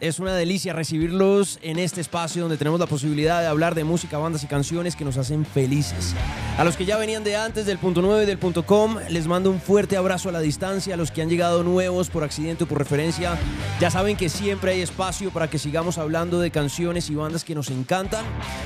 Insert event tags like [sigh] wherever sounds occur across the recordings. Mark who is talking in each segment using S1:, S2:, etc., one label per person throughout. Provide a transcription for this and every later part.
S1: es una delicia recibirlos en este espacio donde tenemos la posibilidad de hablar de música, bandas y canciones que nos hacen felices. A los que ya venían de antes del punto 9 y del punto com, les mando un fuerte abrazo a la distancia. A los que han llegado nuevos por accidente o por referencia, ya saben que siempre hay espacio para que sigamos hablando de canciones y bandas que nos encantan.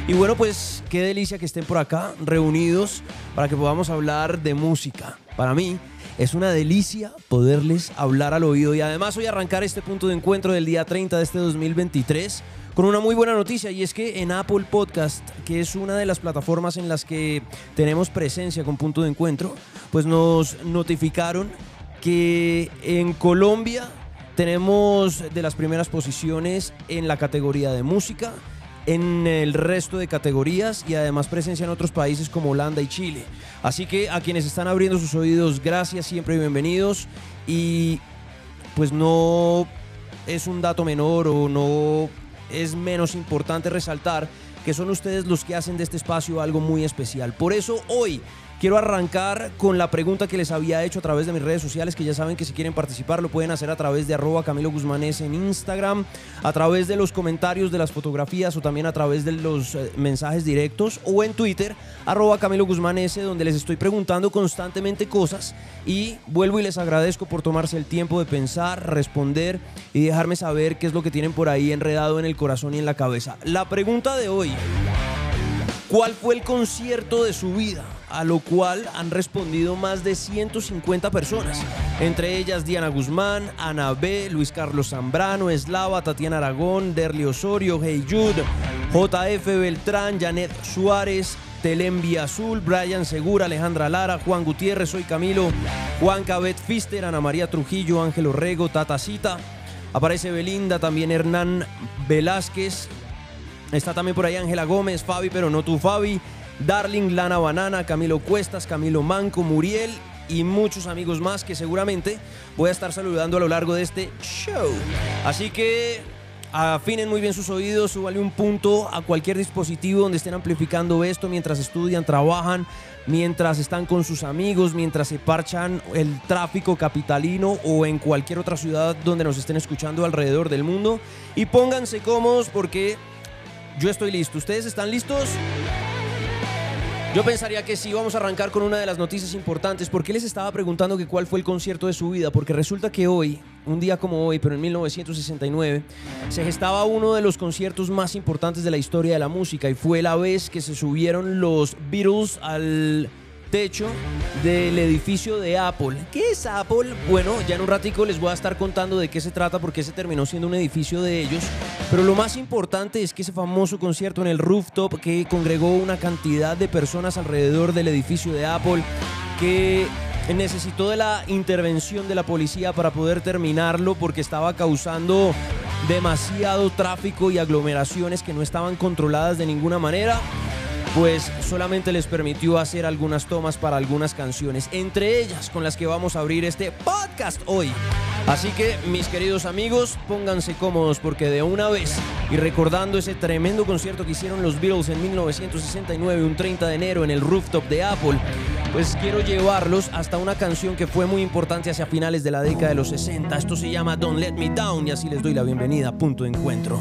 S1: Y bueno, pues qué delicia que estén por acá reunidos para que podamos hablar de música. Para mí, es una delicia poderles hablar al oído y además hoy arrancar este punto de encuentro del día 30 de este 2023 con una muy buena noticia y es que en Apple Podcast, que es una de las plataformas en las que tenemos presencia con punto de encuentro, pues nos notificaron que en Colombia tenemos de las primeras posiciones en la categoría de música en el resto de categorías y además presencia en otros países como Holanda y Chile. Así que a quienes están abriendo sus oídos, gracias, siempre bienvenidos. Y pues no es un dato menor o no es menos importante resaltar que son ustedes los que hacen de este espacio algo muy especial. Por eso hoy Quiero arrancar con la pregunta que les había hecho a través de mis redes sociales, que ya saben que si quieren participar lo pueden hacer a través de arroba Camilo Guzmanes en Instagram, a través de los comentarios de las fotografías o también a través de los eh, mensajes directos o en Twitter, arroba Camilo Guzmanes, donde les estoy preguntando constantemente cosas y vuelvo y les agradezco por tomarse el tiempo de pensar, responder y dejarme saber qué es lo que tienen por ahí enredado en el corazón y en la cabeza. La pregunta de hoy, ¿cuál fue el concierto de su vida? A lo cual han respondido más de 150 personas, entre ellas Diana Guzmán, Ana B, Luis Carlos Zambrano, Eslava, Tatiana Aragón, Derli Osorio, Hey Jude, JF Beltrán, Janet Suárez, Telembi Azul, Brian Segura, Alejandra Lara, Juan Gutiérrez, Soy Camilo, Juan Cabet Fister, Ana María Trujillo, Ángel Orrego, Tata Cita, aparece Belinda, también Hernán Velázquez, está también por ahí Ángela Gómez, Fabi, pero no tú Fabi, Darling, Lana Banana, Camilo Cuestas, Camilo Manco, Muriel y muchos amigos más que seguramente voy a estar saludando a lo largo de este show. Así que afinen muy bien sus oídos, súbale un punto a cualquier dispositivo donde estén amplificando esto mientras estudian, trabajan, mientras están con sus amigos, mientras se parchan el tráfico capitalino o en cualquier otra ciudad donde nos estén escuchando alrededor del mundo. Y pónganse cómodos porque yo estoy listo. ¿Ustedes están listos? Yo pensaría que sí, vamos a arrancar con una de las noticias importantes. ¿Por qué les estaba preguntando cuál fue el concierto de su vida? Porque resulta que hoy, un día como hoy, pero en 1969, se gestaba uno de los conciertos más importantes de la historia de la música y fue la vez que se subieron los Beatles al techo del edificio de Apple. ¿Qué es Apple? Bueno, ya en un ratico les voy a estar contando de qué se trata porque se terminó siendo un edificio de ellos. Pero lo más importante es que ese famoso concierto en el rooftop que congregó una cantidad de personas alrededor del edificio de Apple que necesitó de la intervención de la policía para poder terminarlo porque estaba causando demasiado tráfico y aglomeraciones que no estaban controladas de ninguna manera pues solamente les permitió hacer algunas tomas para algunas canciones, entre ellas con las que vamos a abrir este podcast hoy. Así que, mis queridos amigos, pónganse cómodos porque de una vez, y recordando ese tremendo concierto que hicieron los Beatles en 1969, un 30 de enero en el rooftop de Apple, pues quiero llevarlos hasta una canción que fue muy importante hacia finales de la década de los 60. Esto se llama Don't Let Me Down y así les doy la bienvenida. Punto de encuentro.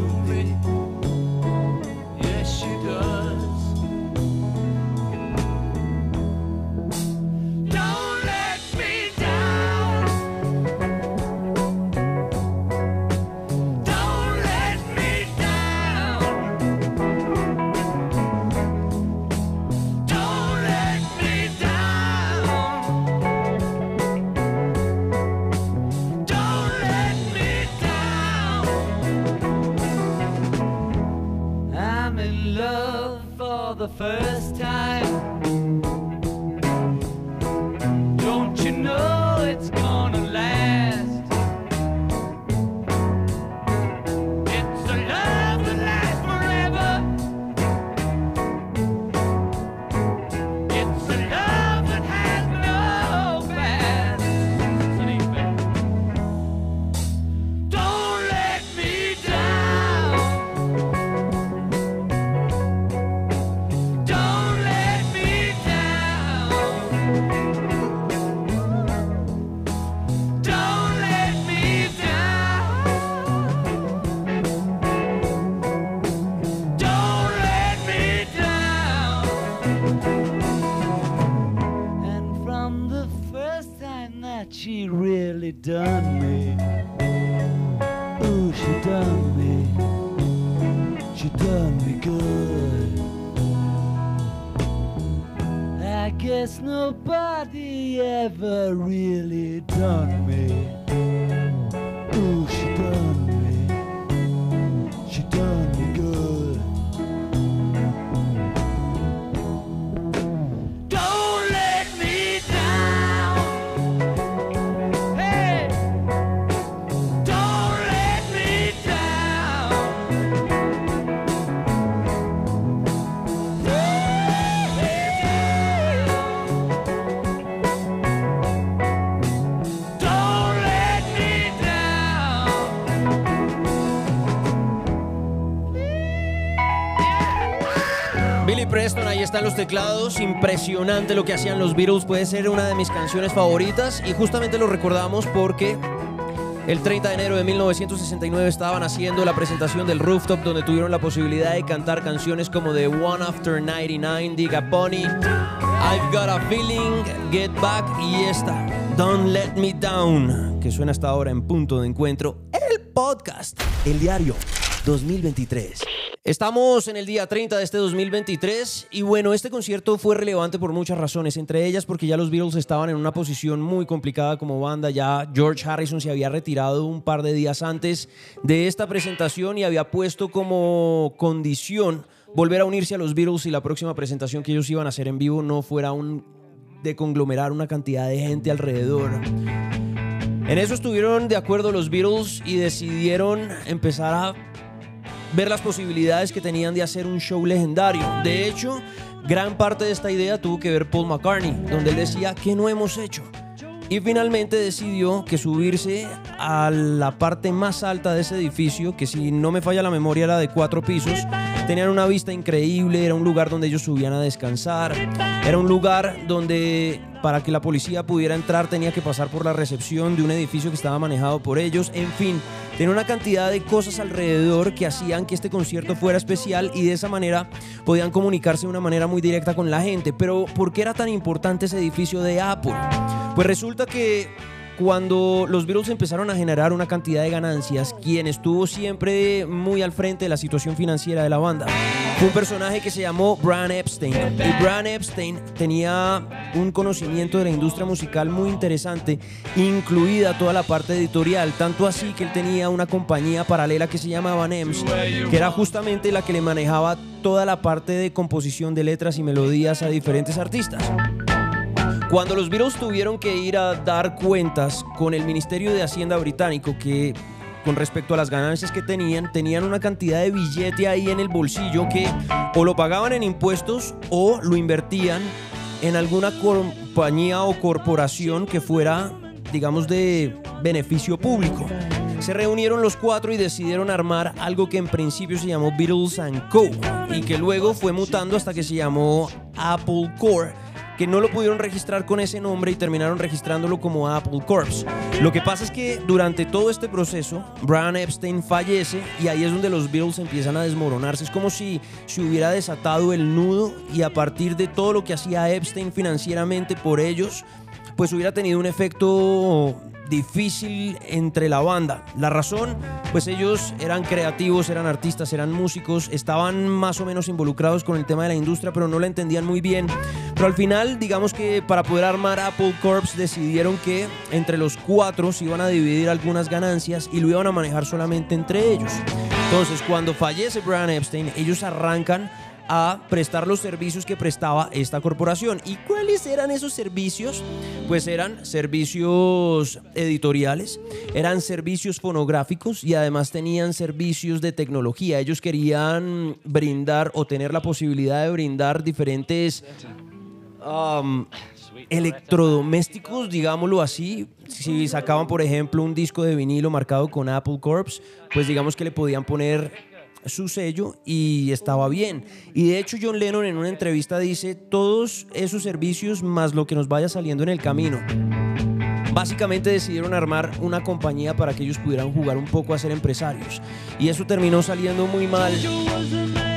S2: the first
S1: Impresionante lo que hacían los Beatles. Puede ser una de mis canciones favoritas. Y justamente lo recordamos porque el 30 de enero de 1969 estaban haciendo la presentación del Rooftop, donde tuvieron la posibilidad de cantar canciones como The One After 99, Diga Pony, I've Got a Feeling, Get Back y esta, Don't Let Me Down, que suena hasta ahora en punto de encuentro. El podcast, el diario 2023. Estamos en el día 30 de este 2023 y bueno, este concierto fue relevante por muchas razones, entre ellas porque ya los Beatles estaban en una posición muy complicada como banda, ya George Harrison se había retirado un par de días antes de esta presentación y había puesto como condición volver a unirse a los Beatles y la próxima presentación que ellos iban a hacer en vivo no fuera un de conglomerar una cantidad de gente alrededor. En eso estuvieron de acuerdo los Beatles y decidieron empezar a ver las posibilidades que tenían de hacer un show legendario. De hecho, gran parte de esta idea tuvo que ver Paul McCartney, donde él decía, ¿qué no hemos hecho? Y finalmente decidió que subirse a la parte más alta de ese edificio, que si no me falla la memoria era de cuatro pisos, tenían una vista increíble, era un lugar donde ellos subían a descansar, era un lugar donde para que la policía pudiera entrar tenía que pasar por la recepción de un edificio que estaba manejado por ellos, en fin, tenía una cantidad de cosas alrededor que hacían que este concierto fuera especial y de esa manera podían comunicarse de una manera muy directa con la gente. Pero ¿por qué era tan importante ese edificio de Apple? Pues resulta que cuando los Beatles empezaron a generar una cantidad de ganancias, quien estuvo siempre muy al frente de la situación financiera de la banda fue un personaje que se llamó Brian Epstein. Y Brian Epstein tenía un conocimiento de la industria musical muy interesante, incluida toda la parte editorial, tanto así que él tenía una compañía paralela que se llamaba NEMS, que era justamente la que le manejaba toda la parte de composición de letras y melodías a diferentes artistas. Cuando los Beatles tuvieron que ir a dar cuentas con el Ministerio de Hacienda británico, que con respecto a las ganancias que tenían, tenían una cantidad de billete ahí en el bolsillo que o lo pagaban en impuestos o lo invertían en alguna compañía o corporación que fuera, digamos, de beneficio público. Se reunieron los cuatro y decidieron armar algo que en principio se llamó Beatles ⁇ Co. y que luego fue mutando hasta que se llamó Apple Core que no lo pudieron registrar con ese nombre y terminaron registrándolo como Apple Corps. Lo que pasa es que durante todo este proceso, Brian Epstein fallece y ahí es donde los Beatles empiezan a desmoronarse. Es como si se hubiera desatado el nudo y a partir de todo lo que hacía Epstein financieramente por ellos, pues hubiera tenido un efecto difícil entre la banda. La razón, pues ellos eran creativos, eran artistas, eran músicos, estaban más o menos involucrados con el tema de la industria, pero no la entendían muy bien. Pero al final, digamos que para poder armar Apple Corps decidieron que entre los cuatro se iban a dividir algunas ganancias y lo iban a manejar solamente entre ellos. Entonces, cuando fallece Brian Epstein, ellos arrancan a prestar los servicios que prestaba esta corporación. ¿Y cuáles eran esos servicios? Pues eran servicios editoriales, eran servicios fonográficos y además tenían servicios de tecnología. Ellos querían brindar o tener la posibilidad de brindar diferentes electrodomésticos, digámoslo así. Si sacaban, por ejemplo, un disco de vinilo marcado con Apple Corps, pues digamos que le podían poner su sello y estaba bien. Y de hecho John Lennon en una entrevista dice, todos esos servicios más lo que nos vaya saliendo en el camino. Básicamente decidieron armar una compañía para que ellos pudieran jugar un poco a ser empresarios. Y eso terminó saliendo muy mal.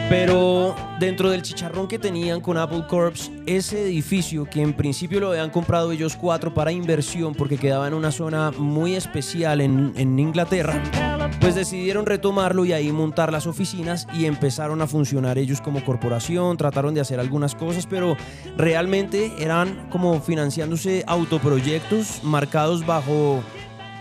S1: Pero dentro del chicharrón que tenían con Apple Corps, ese edificio que en principio lo habían comprado ellos cuatro para inversión porque quedaba en una zona muy especial en, en Inglaterra, pues decidieron retomarlo y ahí montar las oficinas y empezaron a funcionar ellos como corporación, trataron de hacer algunas cosas, pero realmente eran como financiándose autoproyectos marcados bajo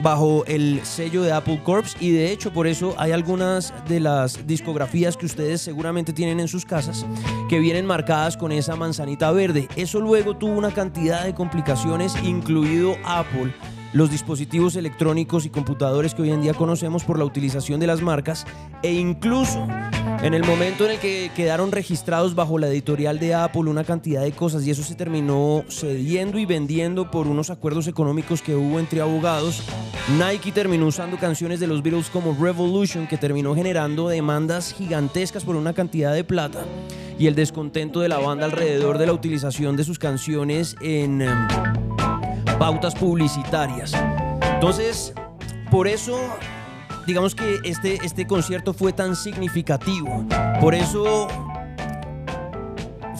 S1: bajo el sello de Apple Corps y de hecho por eso hay algunas de las discografías que ustedes seguramente tienen en sus casas que vienen marcadas con esa manzanita verde. Eso luego tuvo una cantidad de complicaciones, incluido Apple los dispositivos electrónicos y computadores que hoy en día conocemos por la utilización de las marcas e incluso en el momento en el que quedaron registrados bajo la editorial de Apple una cantidad de cosas y eso se terminó cediendo y vendiendo por unos acuerdos económicos que hubo entre abogados, Nike terminó usando canciones de los Beatles como Revolution que terminó generando demandas gigantescas por una cantidad de plata y el descontento de la banda alrededor de la utilización de sus canciones en... Pautas publicitarias. Entonces, por eso, digamos que este, este concierto fue tan significativo. Por eso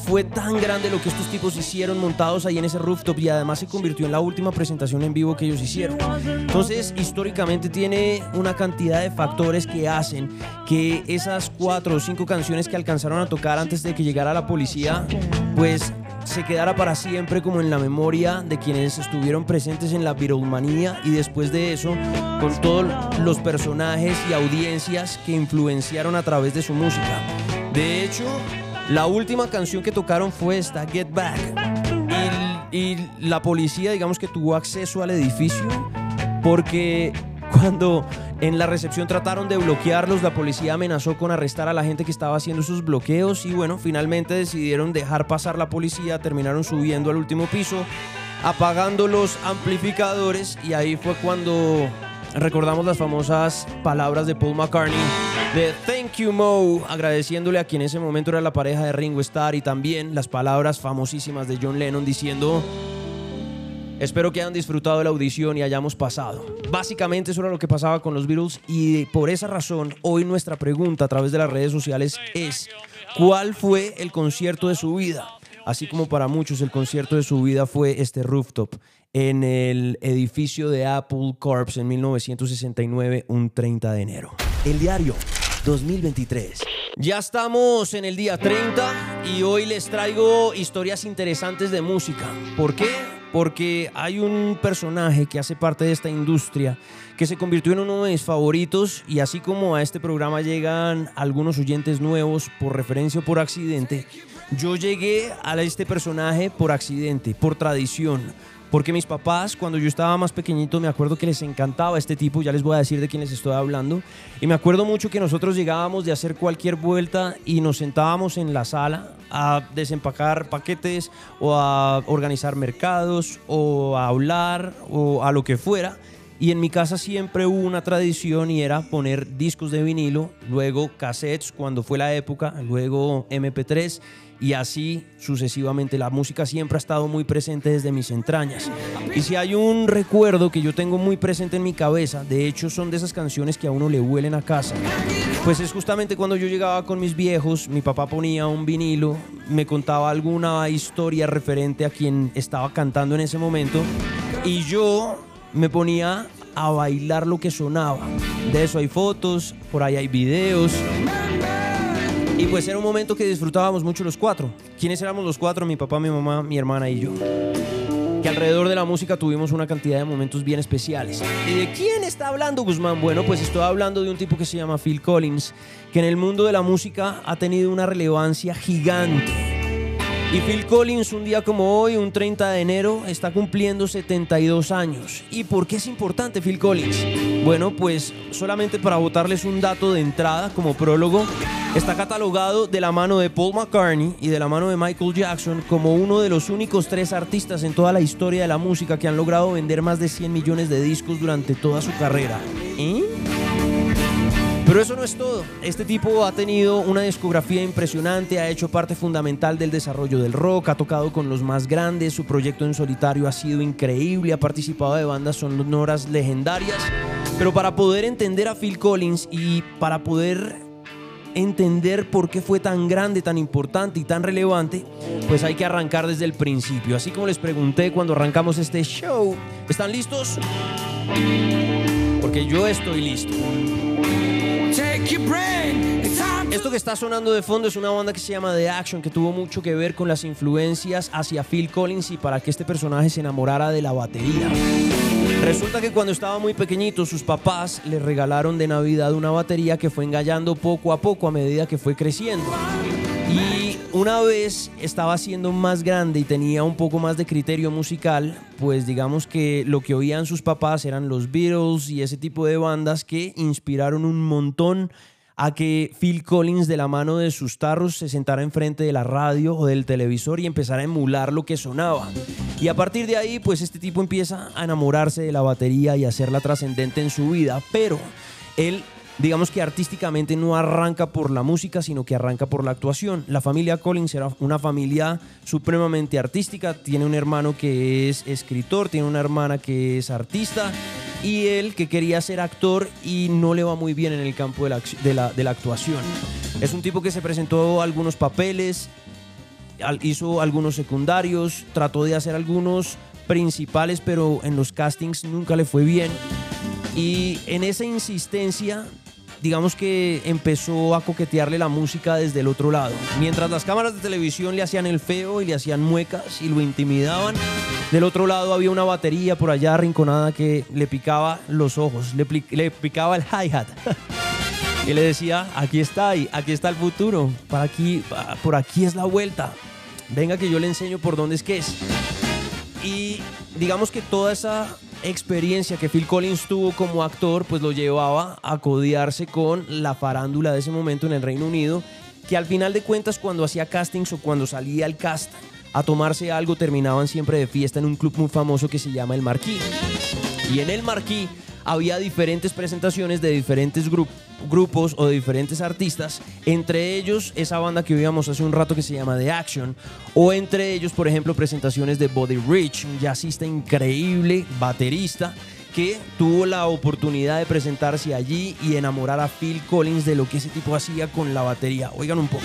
S1: fue tan grande lo que estos tipos hicieron montados ahí en ese rooftop y además se convirtió en la última presentación en vivo que ellos hicieron. Entonces, históricamente tiene una cantidad de factores que hacen que esas cuatro o cinco canciones que alcanzaron a tocar antes de que llegara la policía, pues se quedara para siempre como en la memoria de quienes estuvieron presentes en la Beatlemanía y después de eso con todos los personajes y audiencias que influenciaron a través de su música. De hecho, la última canción que tocaron fue esta, Get Back. Y, y la policía, digamos que tuvo acceso al edificio porque cuando en la recepción trataron de bloquearlos, la policía amenazó con arrestar a la gente que estaba haciendo sus bloqueos y bueno, finalmente decidieron dejar pasar la policía, terminaron subiendo al último piso, apagando los amplificadores y ahí fue cuando recordamos las famosas palabras de Paul McCartney de Thank You Mo, agradeciéndole a quien en ese momento era la pareja de Ringo Starr y también las palabras famosísimas de John Lennon diciendo Espero que hayan disfrutado de la audición y hayamos pasado. Básicamente eso era lo que pasaba con los Beatles y por esa razón hoy nuestra pregunta a través de las redes sociales es ¿cuál fue el concierto de su vida? Así como para muchos el concierto de su vida fue este rooftop en el edificio de Apple Corps en 1969, un 30 de enero. El diario 2023. Ya estamos en el día 30 y hoy les traigo historias interesantes de música. ¿Por qué? Porque hay un personaje que hace parte de esta industria que se convirtió en uno de mis favoritos y así como a este programa llegan algunos oyentes nuevos por referencia o por accidente, yo llegué a este personaje por accidente, por tradición, porque mis papás, cuando yo estaba más pequeñito, me acuerdo que les encantaba este tipo, ya les voy a decir de quién les estoy hablando. Y me acuerdo mucho que nosotros llegábamos de hacer cualquier vuelta y nos sentábamos en la sala a desempacar paquetes o a organizar mercados o a hablar o a lo que fuera. Y en mi casa siempre hubo una tradición y era poner discos de vinilo, luego cassettes cuando fue la época, luego MP3 y así sucesivamente. La música siempre ha estado muy presente desde mis entrañas. Y si hay un recuerdo que yo tengo muy presente en mi cabeza, de hecho son de esas canciones que a uno le huelen a casa, pues es justamente cuando yo llegaba con mis viejos, mi papá ponía un vinilo, me contaba alguna historia referente a quien estaba cantando en ese momento y yo me ponía a bailar lo que sonaba. De eso hay fotos, por ahí hay videos. Y pues era un momento que disfrutábamos mucho los cuatro. ¿Quiénes éramos los cuatro? Mi papá, mi mamá, mi hermana y yo. que alrededor de la música tuvimos una cantidad de momentos bien especiales. ¿Y de quién está hablando Guzmán? Bueno, pues estoy hablando de un tipo que se llama Phil Collins, que en el mundo de la música ha tenido una relevancia gigante. Y Phil Collins, un día como hoy, un 30 de enero, está cumpliendo 72 años. ¿Y por qué es importante Phil Collins? Bueno, pues solamente para botarles un dato de entrada como prólogo, está catalogado de la mano de Paul McCartney y de la mano de Michael Jackson como uno de los únicos tres artistas en toda la historia de la música que han logrado vender más de 100 millones de discos durante toda su carrera. ¿Eh? Pero eso no es todo. Este tipo ha tenido una discografía impresionante, ha hecho parte fundamental del desarrollo del rock, ha tocado con los más grandes, su proyecto en solitario ha sido increíble, ha participado de bandas sonoras legendarias. Pero para poder entender a Phil Collins y para poder entender por qué fue tan grande, tan importante y tan relevante, pues hay que arrancar desde el principio. Así como les pregunté cuando arrancamos este show, ¿están listos? Porque yo estoy listo. Esto que está sonando de fondo es una banda que se llama The Action, que tuvo mucho que ver con las influencias hacia Phil Collins y para que este personaje se enamorara de la batería. Resulta que cuando estaba muy pequeñito, sus papás le regalaron de Navidad una batería que fue engallando poco a poco a medida que fue creciendo. Una vez estaba siendo más grande y tenía un poco más de criterio musical, pues digamos que lo que oían sus papás eran los Beatles y ese tipo de bandas que inspiraron un montón a que Phil Collins de la mano de sus tarros se sentara enfrente de la radio o del televisor y empezara a emular lo que sonaba. Y a partir de ahí, pues este tipo empieza a enamorarse de la batería y a hacerla trascendente en su vida, pero él digamos que artísticamente no arranca por la música, sino que arranca por la actuación. La familia Collins era una familia supremamente artística, tiene un hermano que es escritor, tiene una hermana que es artista y él que quería ser actor y no le va muy bien en el campo de la, de la, actuación. Es un tipo que se presentó a algunos papeles, hizo algunos secundarios, trató de hacer algunos principales, pero en los castings nunca le fue bien. Y en esa insistencia digamos que empezó a coquetearle la música desde el otro lado. Mientras las cámaras de televisión le hacían el feo y le hacían muecas y lo intimidaban, del otro lado había una batería por allá arrinconada que le picaba los ojos, le, picaba el hi-hat. [laughs] y le decía, aquí está, aquí está el futuro, para aquí, por aquí es la vuelta. Venga que yo le enseño por dónde es que es. Y digamos que toda esa experiencia que Phil Collins tuvo como actor, pues lo llevaba a codiarse con la farándula de ese momento en el Reino Unido, que al final de cuentas cuando hacía castings o cuando salía al cast a tomarse algo terminaban siempre de fiesta en un club muy famoso que se llama El Marquis. Y en El Marquis había diferentes presentaciones de diferentes grupos o de diferentes artistas, entre ellos esa banda que oíamos hace un rato que se llama The Action, o entre ellos, por ejemplo, presentaciones de Body Rich, un jazzista increíble, baterista, que tuvo la oportunidad de presentarse allí y enamorar a Phil Collins de lo que ese tipo hacía con la batería. Oigan un poco.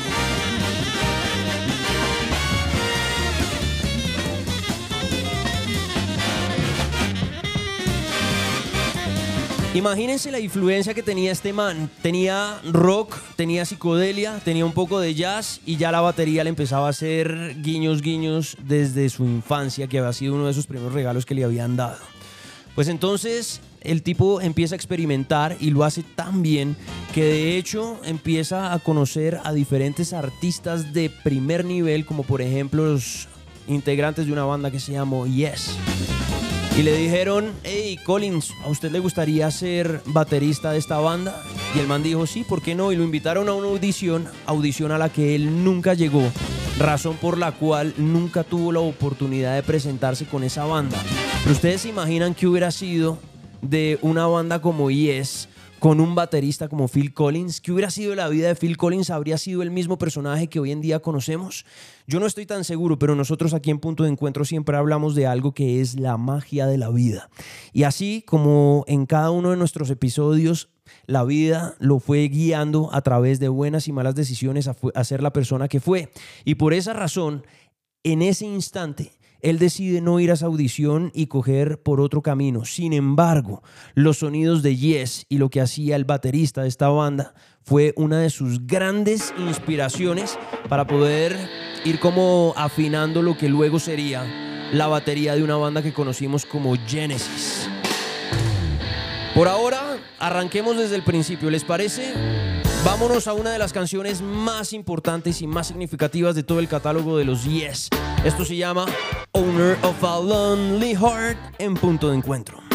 S1: Imagínense la influencia que tenía este man. Tenía rock, tenía psicodelia, tenía un poco de jazz y ya la batería le empezaba a hacer guiños, guiños desde su infancia, que había sido uno de sus primeros regalos que le habían dado. Pues entonces el tipo empieza a experimentar y lo hace tan bien que de hecho empieza a conocer a diferentes artistas de primer nivel, como por ejemplo los integrantes de una banda que se llamó Yes. Y le dijeron, hey Collins, ¿a usted le gustaría ser baterista de esta banda? Y el man dijo, sí, ¿por qué no? Y lo invitaron a una audición, audición a la que él nunca llegó, razón por la cual nunca tuvo la oportunidad de presentarse con esa banda. Pero ustedes se imaginan que hubiera sido de una banda como Yes con un baterista como Phil Collins? ¿Qué hubiera sido la vida de Phil Collins? ¿Habría sido el mismo personaje que hoy en día conocemos? Yo no estoy tan seguro, pero nosotros aquí en Punto de Encuentro siempre hablamos de algo que es la magia de la vida. Y así como en cada uno de nuestros episodios, la vida lo fue guiando a través de buenas y malas decisiones a, ser la persona que fue. Y por esa razón, en ese instante,
S3: él decide no ir a esa audición y coger por otro camino. Sin embargo, los sonidos de Yes y lo que hacía el baterista de esta banda fue una de sus grandes inspiraciones para poder ir como afinando lo que luego sería la batería de una banda que conocimos como Genesis. Por ahora, arranquemos desde el principio, ¿les parece? Vámonos a una de las canciones más importantes y más significativas de todo el catálogo de los Yes. Esto se llama Owner of a Lonely Heart en punto de encuentro.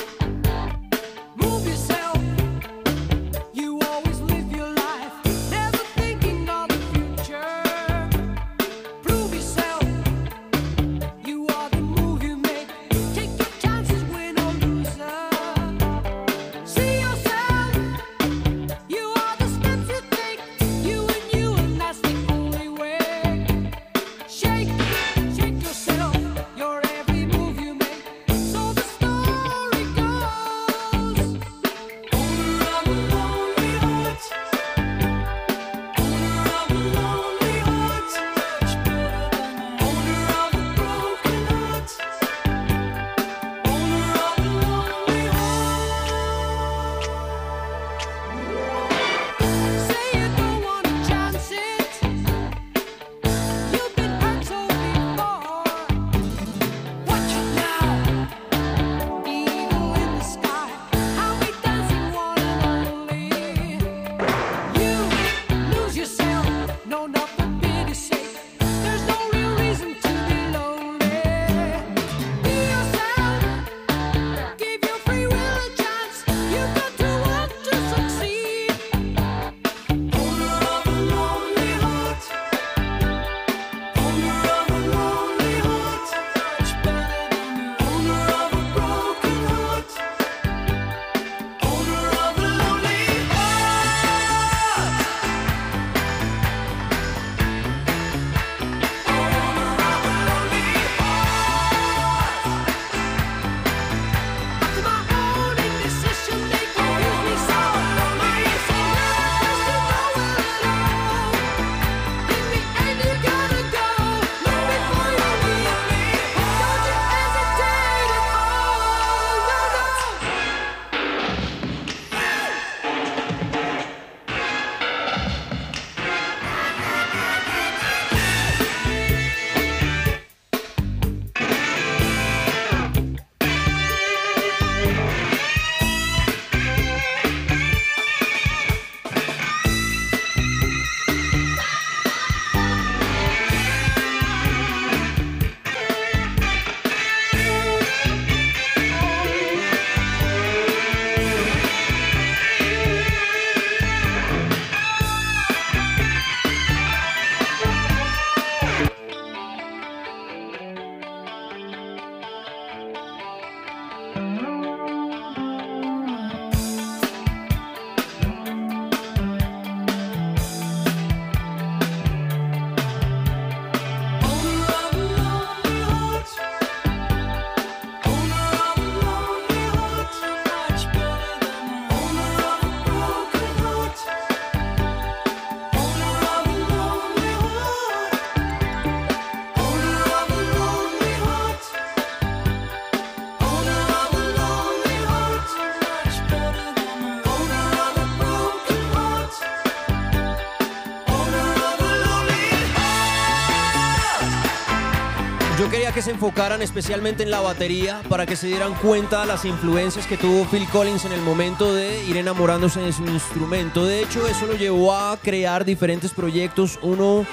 S3: Se enfocaran especialmente en la batería para que se dieran cuenta de las influencias que tuvo Phil Collins en el momento de ir enamorándose de su instrumento. De hecho, eso lo llevó a crear diferentes proyectos. Uno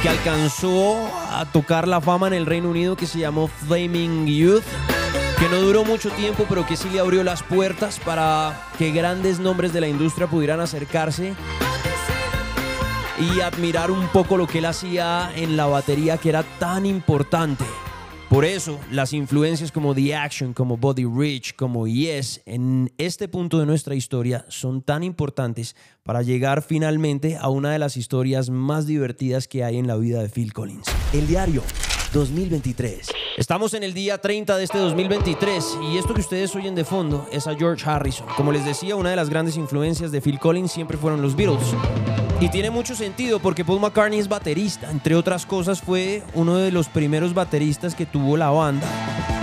S3: que alcanzó a tocar la fama en el Reino Unido que se llamó Flaming Youth. Que no duró mucho tiempo, pero que sí le abrió las puertas para que grandes nombres de la industria pudieran acercarse y admirar un poco lo que él hacía en la batería que era tan importante. Por eso, las influencias como The Action, como Body Rich, como Yes, en este punto de nuestra historia son tan importantes para llegar finalmente a una de las historias más divertidas que hay en la vida de Phil Collins.
S1: El diario 2023.
S3: Estamos en el día 30 de este 2023 y esto que ustedes oyen de fondo es a George Harrison. Como les decía, una de las grandes influencias de Phil Collins siempre fueron los Beatles.
S1: Y tiene mucho sentido porque Paul McCartney es baterista. Entre otras cosas fue uno de los primeros bateristas que tuvo la banda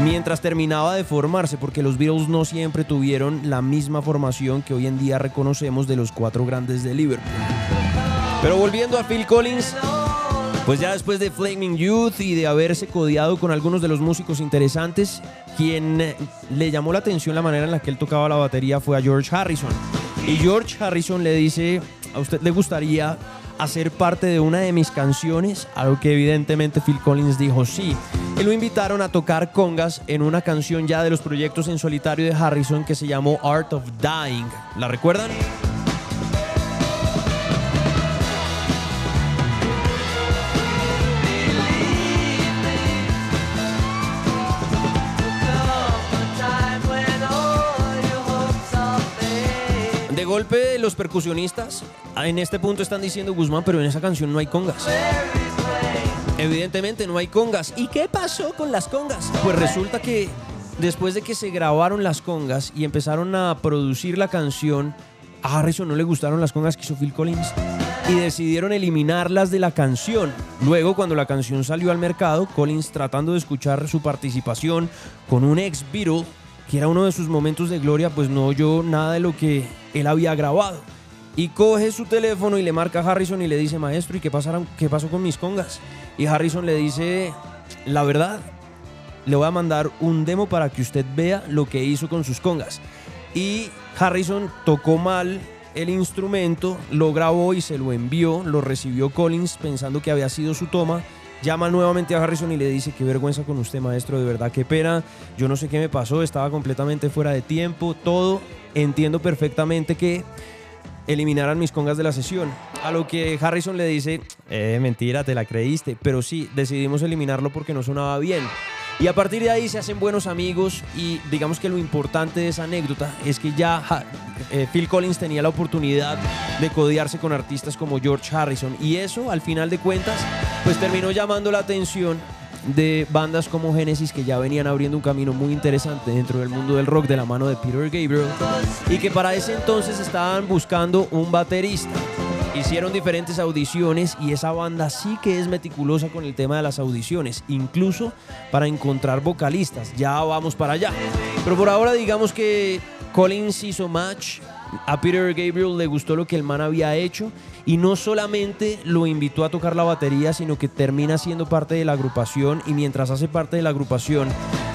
S1: mientras terminaba de formarse porque los Beatles no siempre tuvieron la misma formación que hoy en día reconocemos de los cuatro grandes de Liverpool. Pero volviendo a Phil Collins, pues ya después de Flaming Youth y de haberse codiado con algunos de los músicos interesantes, quien eh, le llamó la atención la manera en la que él tocaba la batería fue a George Harrison. Y George Harrison le dice, ¿a usted le gustaría hacer parte de una de mis canciones? A lo que evidentemente Phil Collins dijo sí. Y lo invitaron a tocar congas en una canción ya de los proyectos en solitario de Harrison que se llamó Art of Dying. ¿La recuerdan? Los percusionistas en este punto están diciendo Guzmán, pero en esa canción no hay congas. Evidentemente no hay congas. ¿Y qué pasó con las congas? Pues resulta que después de que se grabaron las congas y empezaron a producir la canción, a Harrison no le gustaron las congas que hizo Phil Collins y decidieron eliminarlas de la canción. Luego, cuando la canción salió al mercado, Collins tratando de escuchar su participación con un ex Beatle, que era uno de sus momentos de gloria, pues no oyó nada de lo que él había grabado. Y coge su teléfono y le marca a Harrison y le dice, maestro, ¿y qué, pasaron, qué pasó con mis congas? Y Harrison le dice, la verdad, le voy a mandar un demo para que usted vea lo que hizo con sus congas. Y Harrison tocó mal el instrumento, lo grabó y se lo envió, lo recibió Collins pensando que había sido su toma. Llama nuevamente a Harrison y le dice, qué vergüenza con usted, maestro, de verdad, qué pena. Yo no sé qué me pasó, estaba completamente fuera de tiempo, todo. Entiendo perfectamente que eliminaran mis congas de la sesión. A lo que Harrison le dice, eh, mentira, te la creíste, pero sí, decidimos eliminarlo porque no sonaba bien. Y a partir de ahí se hacen buenos amigos y digamos que lo importante de esa anécdota es que ya eh, Phil Collins tenía la oportunidad de codearse con artistas como George Harrison y eso al final de cuentas pues terminó llamando la atención de bandas como Genesis que ya venían abriendo un camino muy interesante dentro del mundo del rock de la mano de Peter Gabriel y que para ese entonces estaban buscando un baterista. Hicieron diferentes audiciones y esa banda sí que es meticulosa con el tema de las audiciones, incluso para encontrar vocalistas. Ya vamos para allá. Pero por ahora digamos que Collins hizo match, a Peter Gabriel le gustó lo que el man había hecho y no solamente lo invitó a tocar la batería, sino que termina siendo parte de la agrupación y mientras hace parte de la agrupación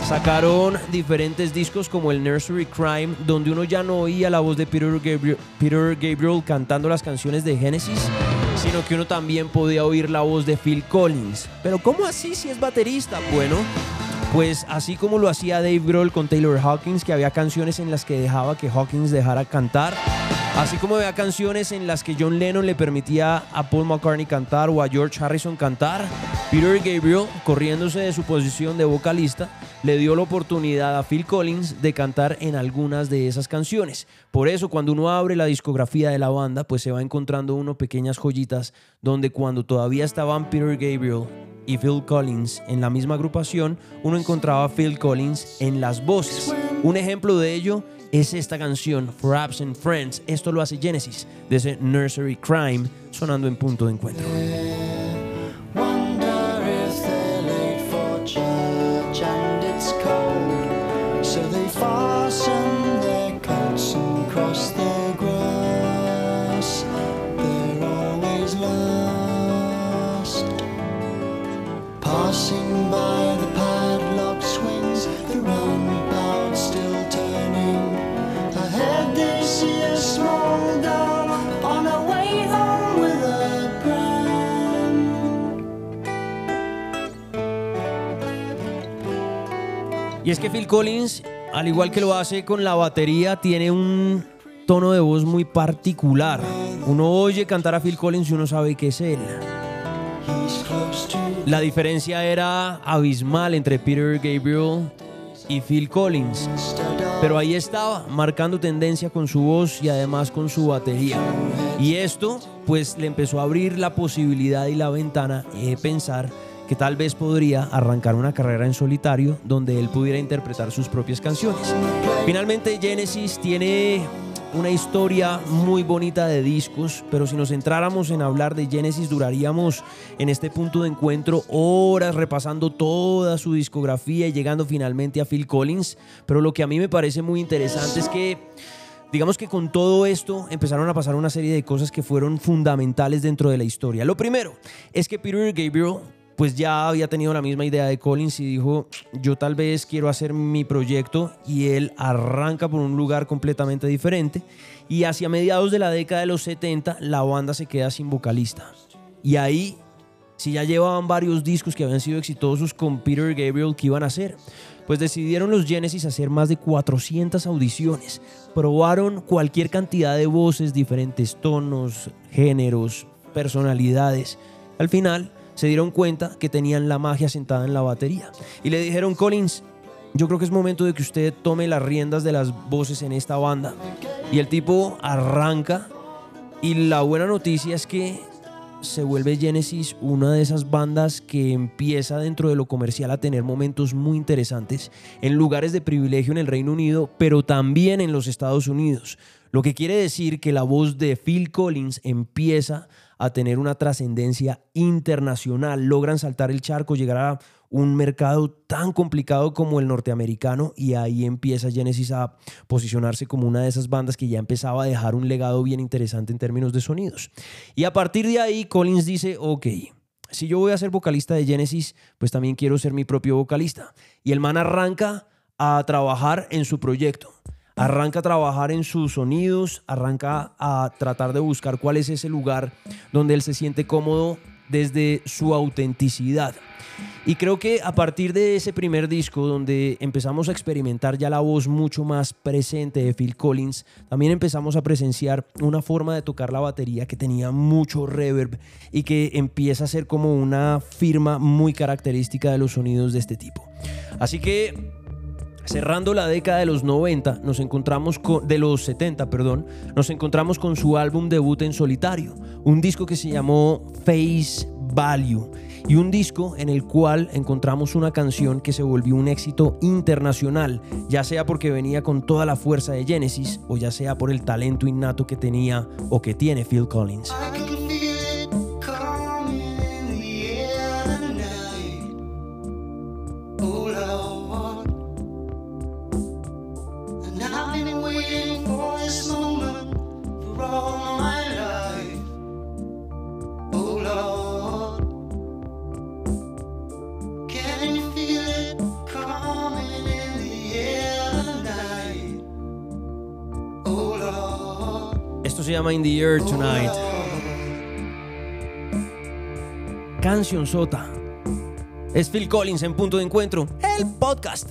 S1: sacaron diferentes discos como el Nursery Crime, donde uno ya no oía la voz de Peter Gabriel, Peter Gabriel cantando las canciones de Genesis, sino que uno también podía oír la voz de Phil Collins. Pero ¿cómo así si es baterista? Bueno, pues así como lo hacía Dave Grohl con Taylor Hawkins, que había canciones en las que dejaba que Hawkins dejara cantar, así como había canciones en las que John Lennon le permitía a Paul McCartney cantar o a George Harrison cantar, Peter Gabriel, corriéndose de su posición de vocalista, le dio la oportunidad a Phil Collins de cantar en algunas de esas canciones. Por eso cuando uno abre la discografía de la banda, pues se va encontrando uno pequeñas joyitas donde cuando todavía estaban Peter Gabriel y Phil Collins en la misma agrupación, uno encontraba a Phil Collins en las voces. Un ejemplo de ello es esta canción, For Absent Friends. Esto lo hace Genesis, de ese Nursery Crime, sonando en punto de encuentro.
S2: They're Passing by the padlock swings, the roundabout still turning. Ahead they see a small girl on her way home with a pram.
S1: Y es que Phil Collins, al igual que lo hace con la batería, tiene un tono de voz muy particular. Uno oye cantar a Phil Collins y uno sabe que es él.
S2: He's close to
S1: La diferencia era abismal entre Peter Gabriel y Phil Collins. Pero ahí estaba, marcando tendencia con su voz y además con su batería. Y esto, pues, le empezó a abrir la posibilidad y la ventana de pensar que tal vez podría arrancar una carrera en solitario donde él pudiera interpretar sus propias canciones. Finalmente, Genesis tiene una historia muy bonita de discos, pero si nos centráramos en hablar de Genesis duraríamos en este punto de encuentro horas repasando toda su discografía y llegando finalmente a Phil Collins, pero lo que a mí me parece muy interesante es que digamos que con todo esto empezaron a pasar una serie de cosas que fueron fundamentales dentro de la historia. Lo primero es que Peter Gabriel pues ya había tenido la misma idea de Collins y dijo, yo tal vez quiero hacer mi proyecto y él arranca por un lugar completamente diferente y hacia mediados de la década de los 70 la banda se queda sin vocalista. Y ahí, si ya llevaban varios discos que habían sido exitosos con Peter Gabriel, ¿qué iban a hacer? Pues decidieron los Genesis hacer más de 400 audiciones. Probaron cualquier cantidad de voces, diferentes tonos, géneros, personalidades. Al final se dieron cuenta que tenían la magia sentada en la batería. Y le dijeron, Collins, yo creo que es momento de que usted tome las riendas de las voces en esta banda. Y el tipo arranca. Y la buena noticia es que se vuelve Genesis una de esas bandas que empieza dentro de lo comercial a tener momentos muy interesantes en lugares de privilegio en el Reino Unido, pero también en los Estados Unidos. Lo que quiere decir que la voz de Phil Collins empieza tener una trascendencia internacional. Logran saltar el charco, llegar a un mercado tan complicado como el norteamericano y ahí empieza Genesis a posicionarse como una de esas bandas que ya empezaba a dejar un legado bien interesante en términos de sonidos. Y a partir de ahí Collins dice, ok, si yo voy a ser vocalista de Genesis, pues también quiero ser mi propio vocalista. Y el man arranca a trabajar en su proyecto. Arranca a trabajar en sus sonidos, arranca a tratar de buscar cuál es ese lugar donde él se siente cómodo desde su autenticidad. Y creo que a partir de ese primer disco, donde empezamos a experimentar ya la voz mucho más presente de Phil Collins, también empezamos a presenciar una forma de tocar la batería que tenía mucho reverb y que empieza a ser como una firma muy característica de los sonidos de este tipo. Así que Cerrando la década de los 90, nos encontramos con, de los 70, perdón, nos encontramos con su álbum debut en solitario, un disco que se llamó Face Value y un disco en el cual encontramos una canción que se volvió un éxito internacional, ya sea porque venía con toda la fuerza de Genesis o ya sea por el talento innato que tenía o que tiene Phil Collins. Se llama In the Air Tonight. Canción Sota. Es Phil Collins en punto de encuentro, el podcast.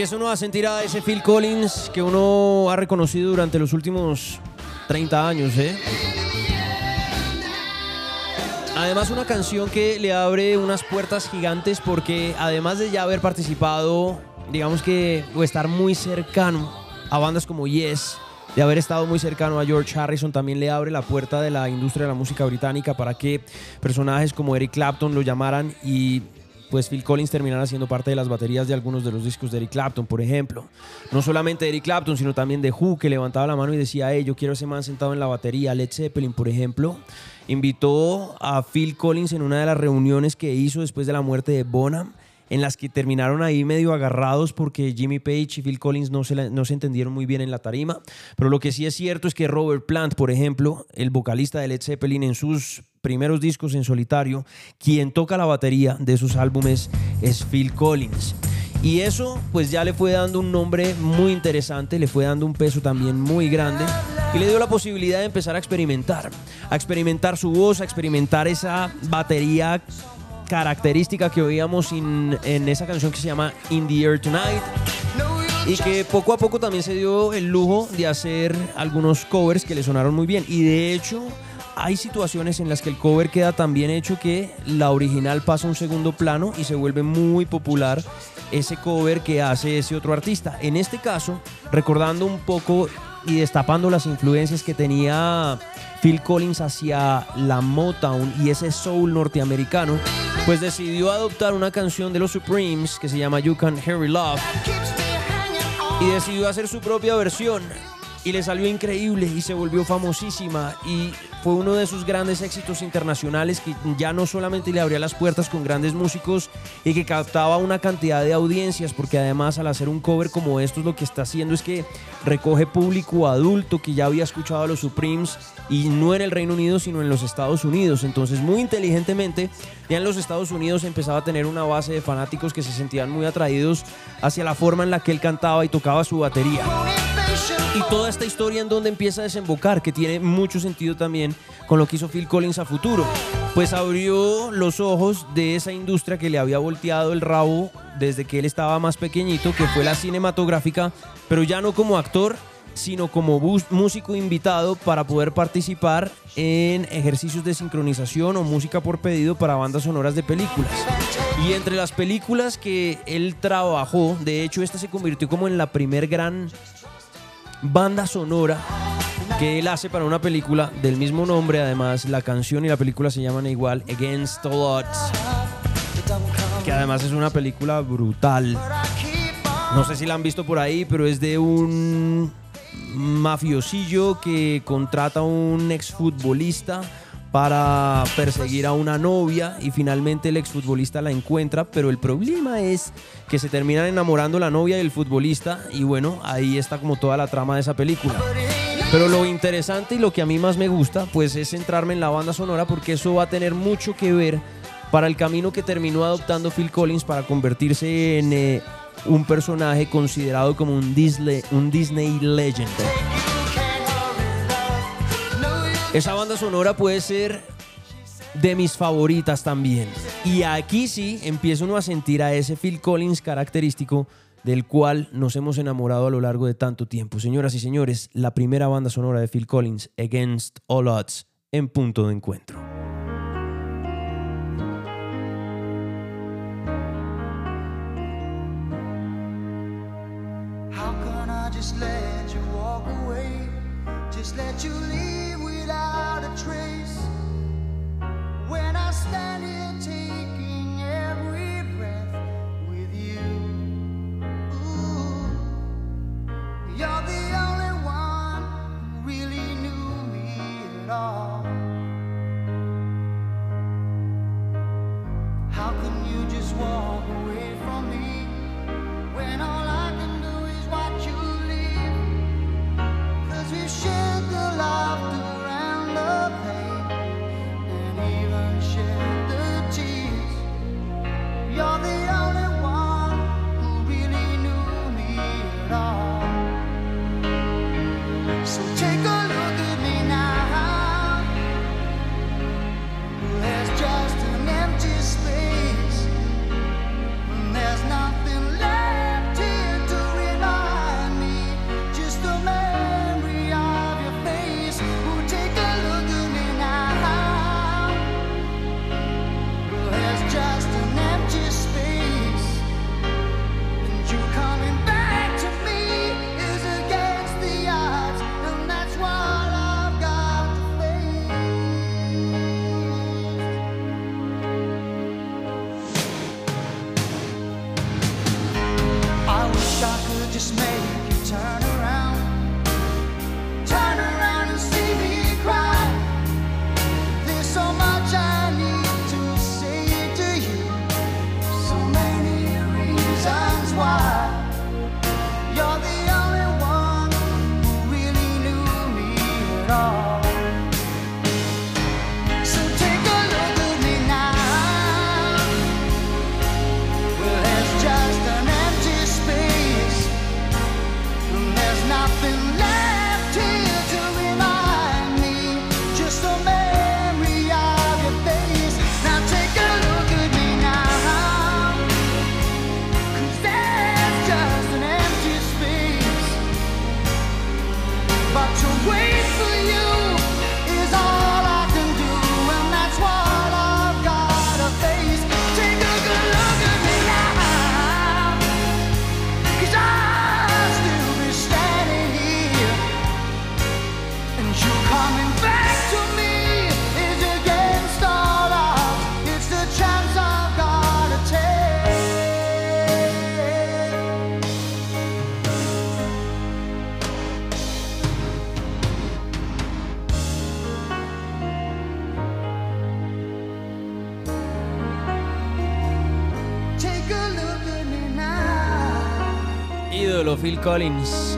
S1: Empieza uno a sentir a ese Phil Collins que uno ha reconocido durante los últimos 30 años, ¿eh? Además una canción que le abre unas puertas gigantes porque además de ya haber participado, digamos que, o estar muy cercano a bandas como Yes, de haber estado muy cercano a George Harrison, también le abre la puerta de la industria de la música británica para que personajes como Eric Clapton lo llamaran y pues Phil Collins terminara siendo parte de las baterías de algunos de los discos de Eric Clapton, por ejemplo. No solamente de Eric Clapton, sino también de Who, que levantaba la mano y decía, hey, yo quiero ese man sentado en la batería. Led Zeppelin, por ejemplo, invitó a Phil Collins en una de las reuniones que hizo después de la muerte de Bonham, en las que terminaron ahí medio agarrados porque Jimmy Page y Phil Collins no se, no se entendieron muy bien en la tarima. Pero lo que sí es cierto es que Robert Plant, por ejemplo, el vocalista de Led Zeppelin en sus primeros discos en solitario, quien toca la batería de sus álbumes es Phil Collins. Y eso pues ya le fue dando un nombre muy interesante, le fue dando un peso también muy grande y le dio la posibilidad de empezar a experimentar, a experimentar su voz, a experimentar esa batería característica que oíamos in- en esa canción que se llama In the Air Tonight y que poco a poco también se dio el lujo de hacer algunos covers que le sonaron muy bien y de hecho hay situaciones en las que el cover queda tan bien hecho que la original pasa a un segundo plano y se vuelve muy popular ese cover que hace ese otro artista. En este caso, recordando un poco y destapando las influencias que tenía Phil Collins hacia la Motown y ese soul norteamericano, pues decidió adoptar una canción de los Supremes que se llama You Can Hurry Love y decidió hacer su propia versión y le salió increíble y se volvió famosísima y fue uno de sus grandes éxitos internacionales que ya no solamente le abría las puertas con grandes músicos y que captaba una cantidad de audiencias porque además al hacer un cover como estos lo que está haciendo es que recoge público adulto que ya había escuchado a los Supremes y no en el Reino Unido sino en los Estados Unidos. Entonces muy inteligentemente ya en los Estados Unidos empezaba a tener una base de fanáticos que se sentían muy atraídos hacia la forma en la que él cantaba y tocaba su batería y toda esta historia en donde empieza a desembocar, que tiene mucho sentido también con lo que hizo Phil Collins a futuro. Pues abrió los ojos de esa industria que le había volteado el rabo desde que él estaba más pequeñito, que fue la cinematográfica, pero ya no como actor, sino como músico invitado para poder participar en ejercicios de sincronización o música por pedido para bandas sonoras de películas. Y entre las películas que él trabajó, de hecho esta se convirtió como en la primer gran banda sonora que él hace para una película del mismo nombre. Además, la canción y la película se llaman igual Against All Odds. Que además es una película brutal. No sé si la han visto por ahí, pero es de un mafiosillo que contrata a un exfutbolista para perseguir a una novia y finalmente el exfutbolista la encuentra, pero el problema es que se terminan enamorando la novia y el futbolista y bueno, ahí está como toda la trama de esa película. Pero lo interesante y lo que a mí más me gusta, pues es centrarme en la banda sonora porque eso va a tener mucho que ver para el camino que terminó adoptando Phil Collins para convertirse en eh, un personaje considerado como un Disney, un Disney legend. Esa banda sonora puede ser de mis favoritas también. Y aquí sí empieza uno a sentir a ese Phil Collins característico del cual nos hemos enamorado a lo largo de tanto tiempo. Señoras y señores, la primera banda sonora de Phil Collins, Against All Odds, en punto de encuentro.
S4: How can you just walk
S1: Ídolo Phil Collins.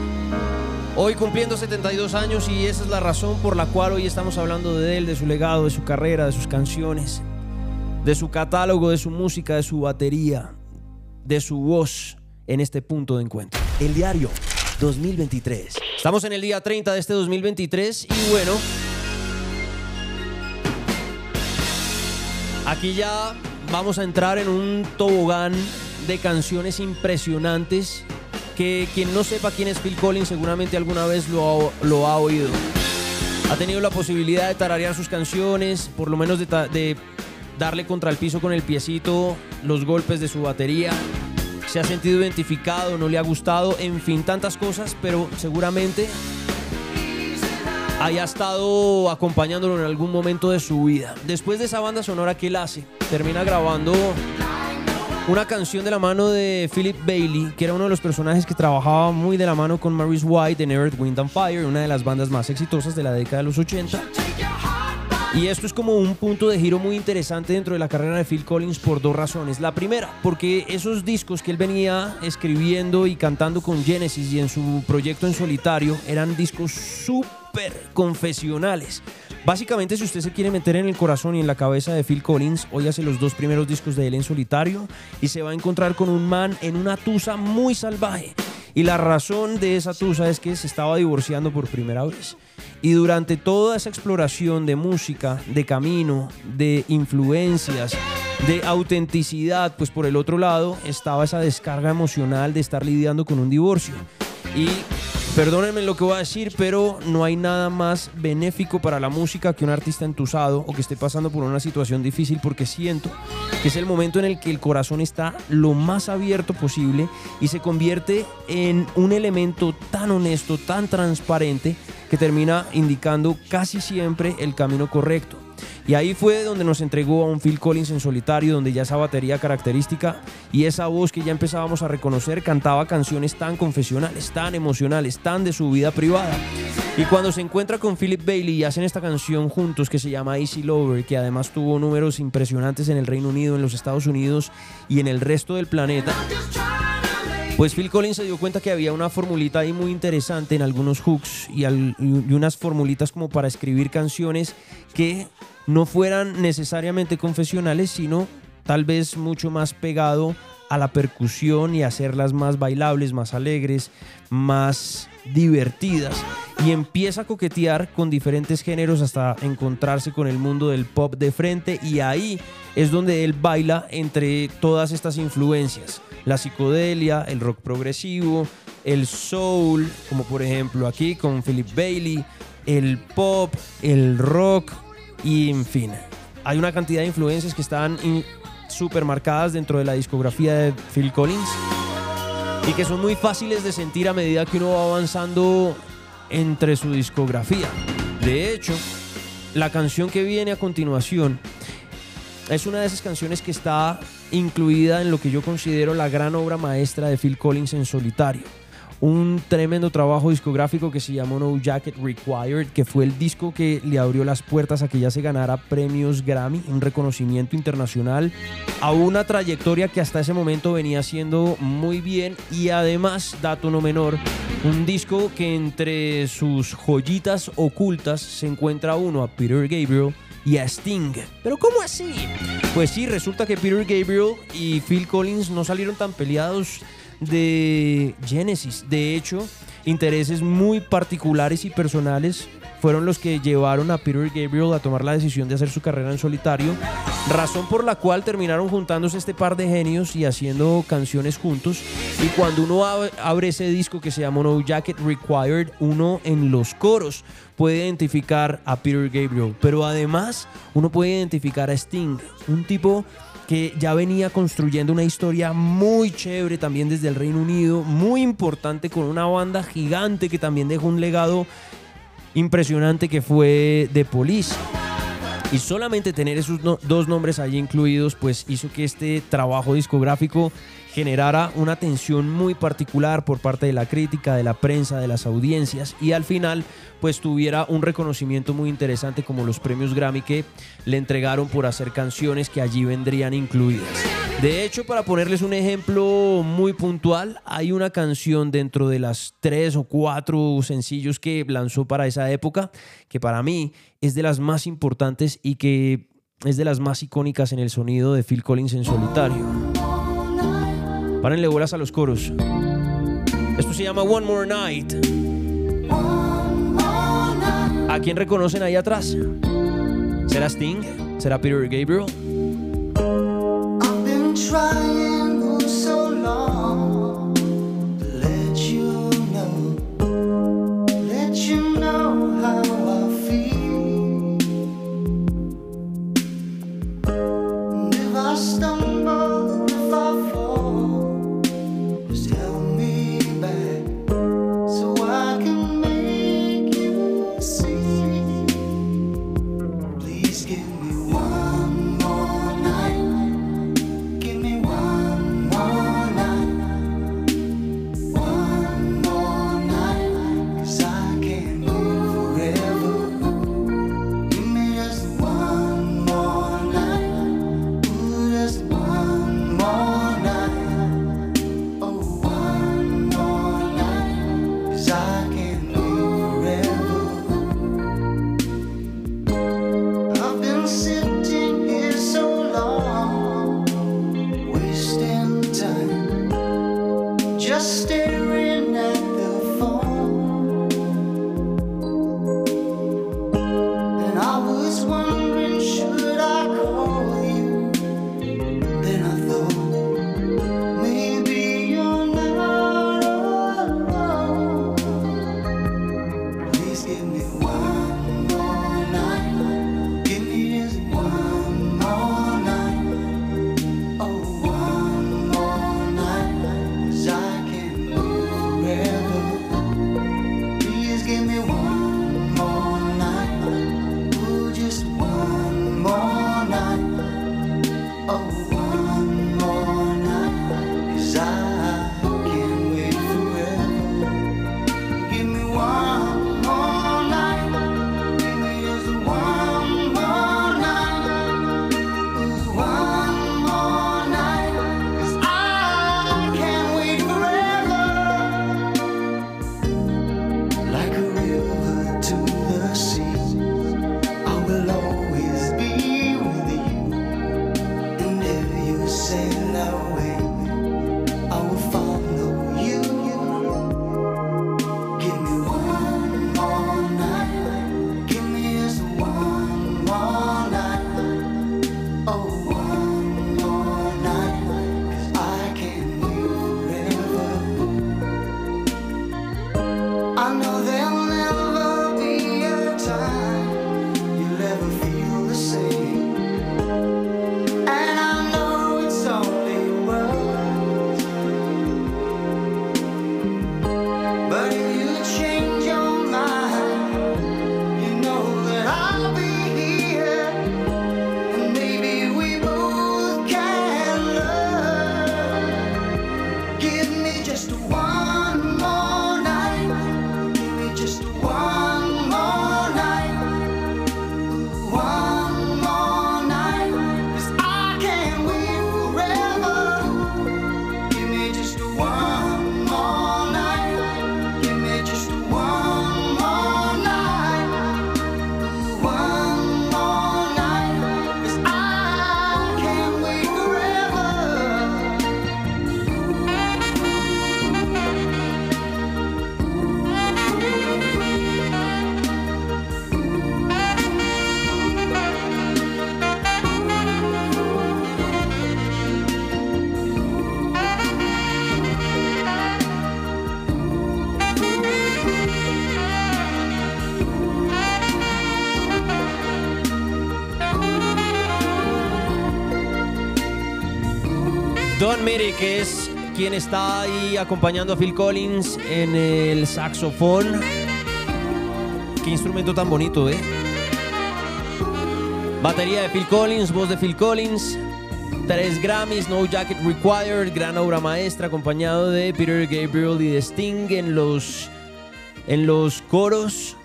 S1: Hoy cumpliendo 72 años y esa es la razón por la cual hoy estamos hablando de él, de su legado, de su carrera, de sus canciones, de su catálogo, de su música, de su batería, de su voz en este punto de encuentro.
S5: El diario 2023.
S1: Estamos en el día 30 de este 2023 y bueno, aquí ya vamos a entrar en un tobogán de canciones impresionantes que quien no sepa quién es Phil Collins seguramente alguna vez lo ha, lo ha oído. Ha tenido la posibilidad de tararear sus canciones, por lo menos de, de darle contra el piso con el piecito los golpes de su batería. Se ha sentido identificado, no le ha gustado, en fin, tantas cosas, pero seguramente haya estado acompañándolo en algún momento de su vida. Después de esa banda sonora que él hace, termina grabando una canción de la mano de Philip Bailey, que era uno de los personajes que trabajaba muy de la mano con Maurice White en Earth, Wind and Fire, una de las bandas más exitosas de la década de los 80. Y esto es como un punto de giro muy interesante dentro de la carrera de Phil Collins por dos razones. La primera, porque esos discos que él venía escribiendo y cantando con Genesis y en su proyecto en solitario eran discos súper confesionales. Básicamente, si usted se quiere meter en el corazón y en la cabeza de Phil Collins, óyase los dos primeros discos de él en solitario y se va a encontrar con un man en una tusa muy salvaje. Y la razón de esa tusa es que se estaba divorciando por primera vez. Y durante toda esa exploración de música, de camino, de influencias, de autenticidad, pues por el otro lado estaba esa descarga emocional de estar lidiando con un divorcio. Y Perdónenme lo que voy a decir, pero no hay nada más benéfico para la música que un artista entusado o que esté pasando por una situación difícil porque siento que es el momento en el que el corazón está lo más abierto posible y se convierte en un elemento tan honesto, tan transparente que termina indicando casi siempre el camino correcto. Y ahí fue donde nos entregó a un Phil Collins en solitario, donde ya esa batería característica y esa voz que ya empezábamos a reconocer cantaba canciones tan confesionales, tan emocionales, tan de su vida privada. Y cuando se encuentra con Philip Bailey y hacen esta canción juntos que se llama Easy Lover, que además tuvo números impresionantes en el Reino Unido, en los Estados Unidos y en el resto del planeta, pues Phil Collins se dio cuenta que había una formulita ahí muy interesante en algunos hooks y, al- y unas formulitas como para escribir canciones que no fueran necesariamente confesionales, sino tal vez mucho más pegado a la percusión y hacerlas más bailables, más alegres, más divertidas. Y empieza a coquetear con diferentes géneros hasta encontrarse con el mundo del pop de frente y ahí es donde él baila entre todas estas influencias. La psicodelia, el rock progresivo, el soul, como por ejemplo aquí con Philip Bailey, el pop, el rock y en fin. Hay una cantidad de influencias que están súper marcadas dentro de la discografía de Phil Collins y que son muy fáciles de sentir a medida que uno va avanzando entre su discografía. De hecho, la canción que viene a continuación es una de esas canciones que está incluida en lo que yo considero la gran obra maestra de Phil Collins en solitario. Un tremendo trabajo discográfico que se llamó No Jacket Required, que fue el disco que le abrió las puertas a que ya se ganara premios Grammy, un reconocimiento internacional a una trayectoria que hasta ese momento venía haciendo muy bien y además, dato no menor, un disco que entre sus joyitas ocultas se encuentra uno a Peter Gabriel y a Sting. ¿Pero cómo así? Pues sí, resulta que Peter Gabriel y Phil Collins no salieron tan peleados de Genesis. De hecho, intereses muy particulares y personales fueron los que llevaron a Peter Gabriel a tomar la decisión de hacer su carrera en solitario, razón por la cual terminaron juntándose este par de genios y haciendo canciones juntos. Y cuando uno ab- abre ese disco que se llama No Jacket Required, uno en los coros puede identificar a Peter Gabriel, pero además uno puede identificar a Sting, un tipo que ya venía construyendo una historia muy chévere también desde el Reino Unido, muy importante con una banda gigante que también dejó un legado impresionante que fue The Police. Y solamente tener esos dos nombres allí incluidos, pues hizo que este trabajo discográfico generara una atención muy particular por parte de la crítica, de la prensa, de las audiencias y al final pues tuviera un reconocimiento muy interesante como los premios Grammy que le entregaron por hacer canciones que allí vendrían incluidas. De hecho, para ponerles un ejemplo muy puntual, hay una canción dentro de las tres o cuatro sencillos que lanzó para esa época, que para mí es de las más importantes y que es de las más icónicas en el sonido de Phil Collins en solitario. Párenle bolas a los coros. Esto se llama One More Night. ¿A quién reconocen ahí atrás? ¿Será Sting? ¿Será Peter Gabriel? Don Merrick es quien está ahí acompañando a Phil Collins en el saxofón. Qué instrumento tan bonito, ¿eh? Batería de Phil Collins, voz de Phil Collins. Tres Grammys, No Jacket Required, gran obra maestra, acompañado de Peter Gabriel y de Sting los, en los coros.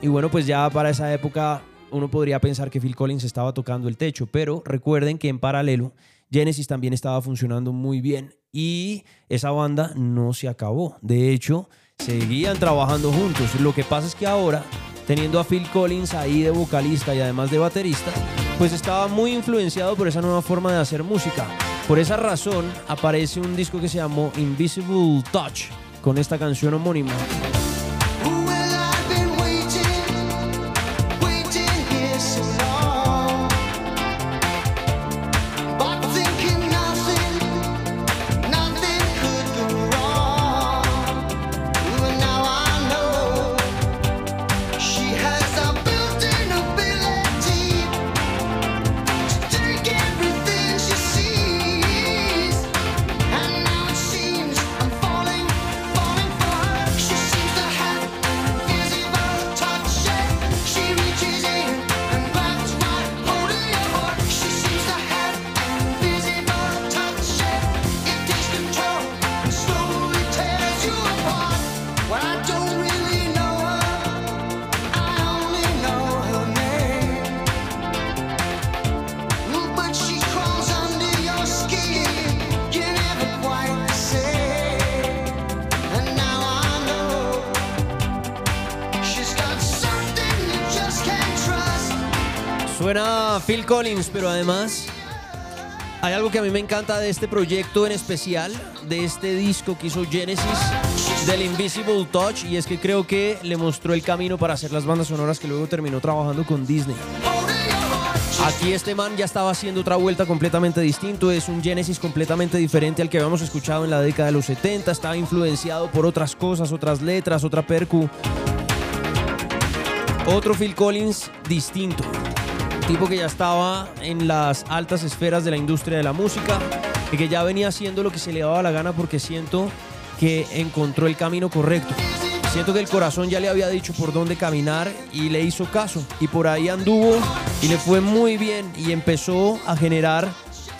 S1: Y bueno, pues ya para esa época uno podría pensar que Phil Collins estaba tocando el techo, pero recuerden que en paralelo Genesis también estaba funcionando muy bien y esa banda no se acabó. De hecho, seguían trabajando juntos. Lo que pasa es que ahora, teniendo a Phil Collins ahí de vocalista y además de baterista, pues estaba muy influenciado por esa nueva forma de hacer música. Por esa razón aparece un disco que se llamó Invisible Touch con esta canción homónima. Phil Collins, pero además hay algo que a mí me encanta de este proyecto en especial, de este disco que hizo Genesis, del Invisible Touch, y es que creo que le mostró el camino para hacer las bandas sonoras que luego terminó trabajando con Disney. Aquí este man ya estaba haciendo otra vuelta completamente distinto, es un Genesis completamente diferente al que habíamos escuchado en la década de los 70, estaba influenciado por otras cosas, otras letras, otra percu. Otro Phil Collins distinto, tipo que ya estaba en las altas esferas de la industria de la música y que ya venía haciendo lo que se le daba la gana porque siento que encontró el camino correcto. Siento que el corazón ya le había dicho por dónde caminar y le hizo caso. Y por ahí anduvo y le fue muy bien y empezó a generar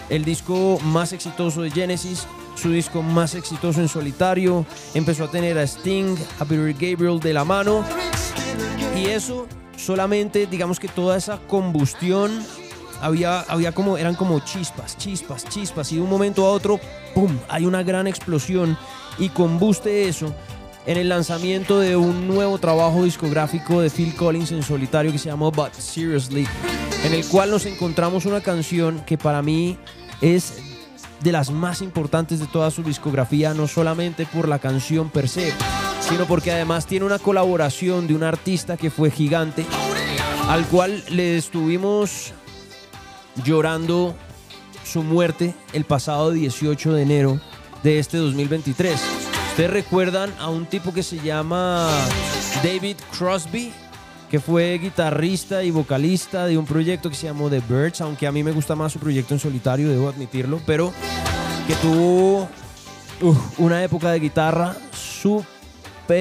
S1: el disco más exitoso de Genesis, su disco más exitoso en solitario. Empezó a tener a Sting, a Peter Gabriel de la mano. Y eso solamente, digamos que toda esa combustión había, había como, eran como chispas, chispas, chispas. Y de un momento a otro, ¡pum! Hay una gran explosión y combuste eso en el lanzamiento de un nuevo trabajo discográfico de Phil Collins en solitario que se llamó But Seriously, en el cual nos encontramos una canción que para mí es de las más importantes de toda su discografía, no solamente por la canción per se, sino porque además tiene una colaboración de un artista que fue gigante, al cual le estuvimos llorando su muerte el pasado 18 de enero de este 2023. Ustedes recuerdan a un tipo que se llama David Crosby, que fue guitarrista y vocalista de un proyecto que se llamó The Birds, aunque a mí me gusta más su proyecto en solitario, debo admitirlo, pero que tuvo una época de guitarra súper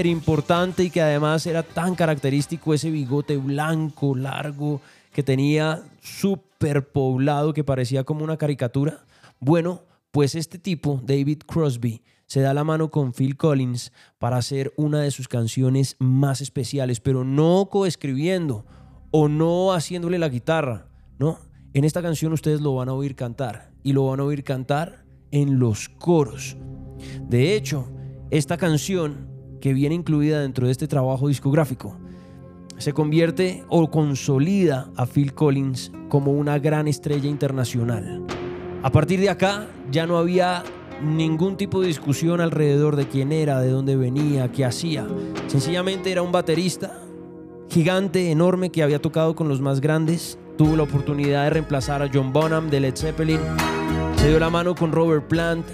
S1: importante y que además era tan característico ese bigote blanco, largo, que tenía súper poblado, que parecía como una caricatura. Bueno, pues este tipo, David Crosby, se da la mano con Phil Collins para hacer una de sus canciones más especiales, pero no coescribiendo o no haciéndole la guitarra, no. En esta canción ustedes lo van a oír cantar y lo van a oír cantar en los coros. De hecho, esta canción que viene incluida dentro de este trabajo discográfico se convierte o consolida a Phil Collins como una gran estrella internacional. A partir de acá ya no había ningún tipo de discusión alrededor de quién era, de dónde venía, qué hacía. Sencillamente era un baterista gigante, enorme, que había tocado con los más grandes. Tuvo la oportunidad de reemplazar a John Bonham de Led Zeppelin. Se dio la mano con Robert Plant,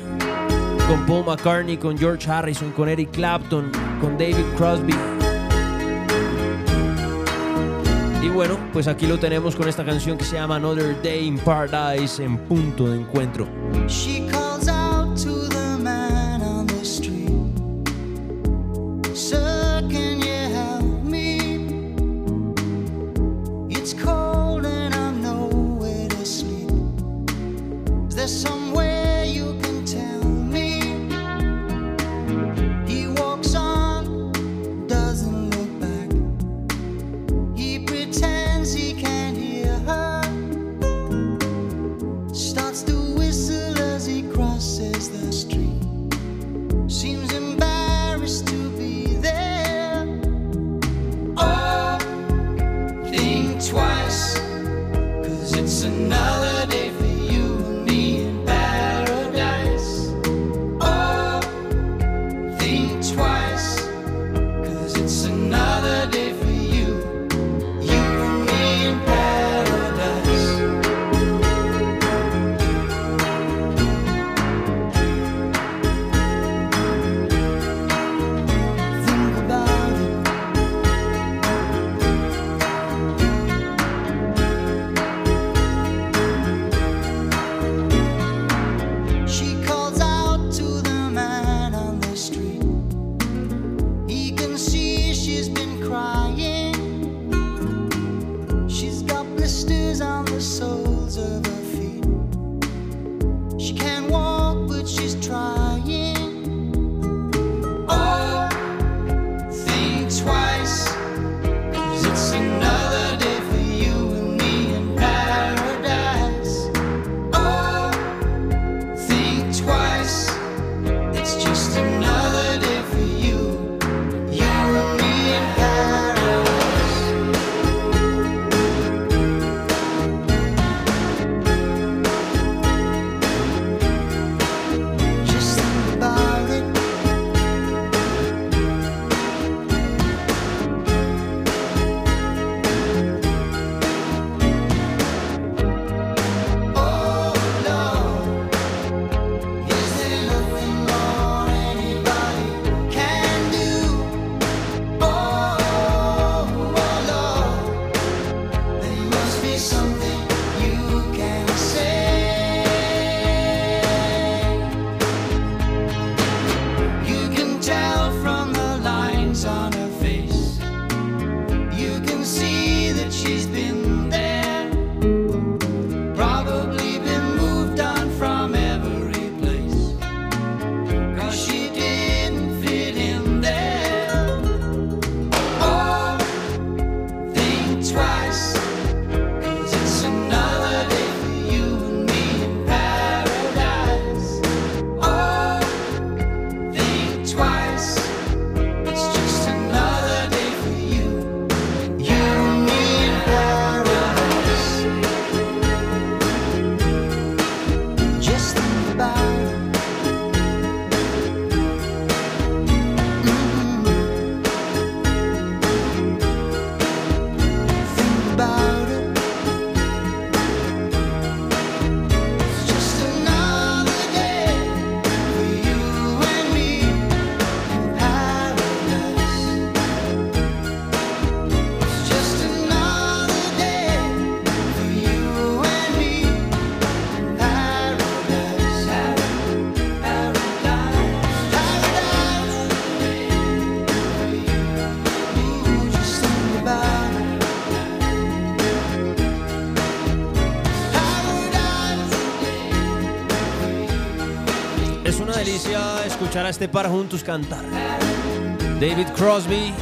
S1: con Paul McCartney, con George Harrison, con Eric Clapton, con David Crosby. Y bueno, pues aquí lo tenemos con esta canción que se llama Another Day in Paradise en punto de encuentro. Escuchar a este par juntos cantar. David Crosby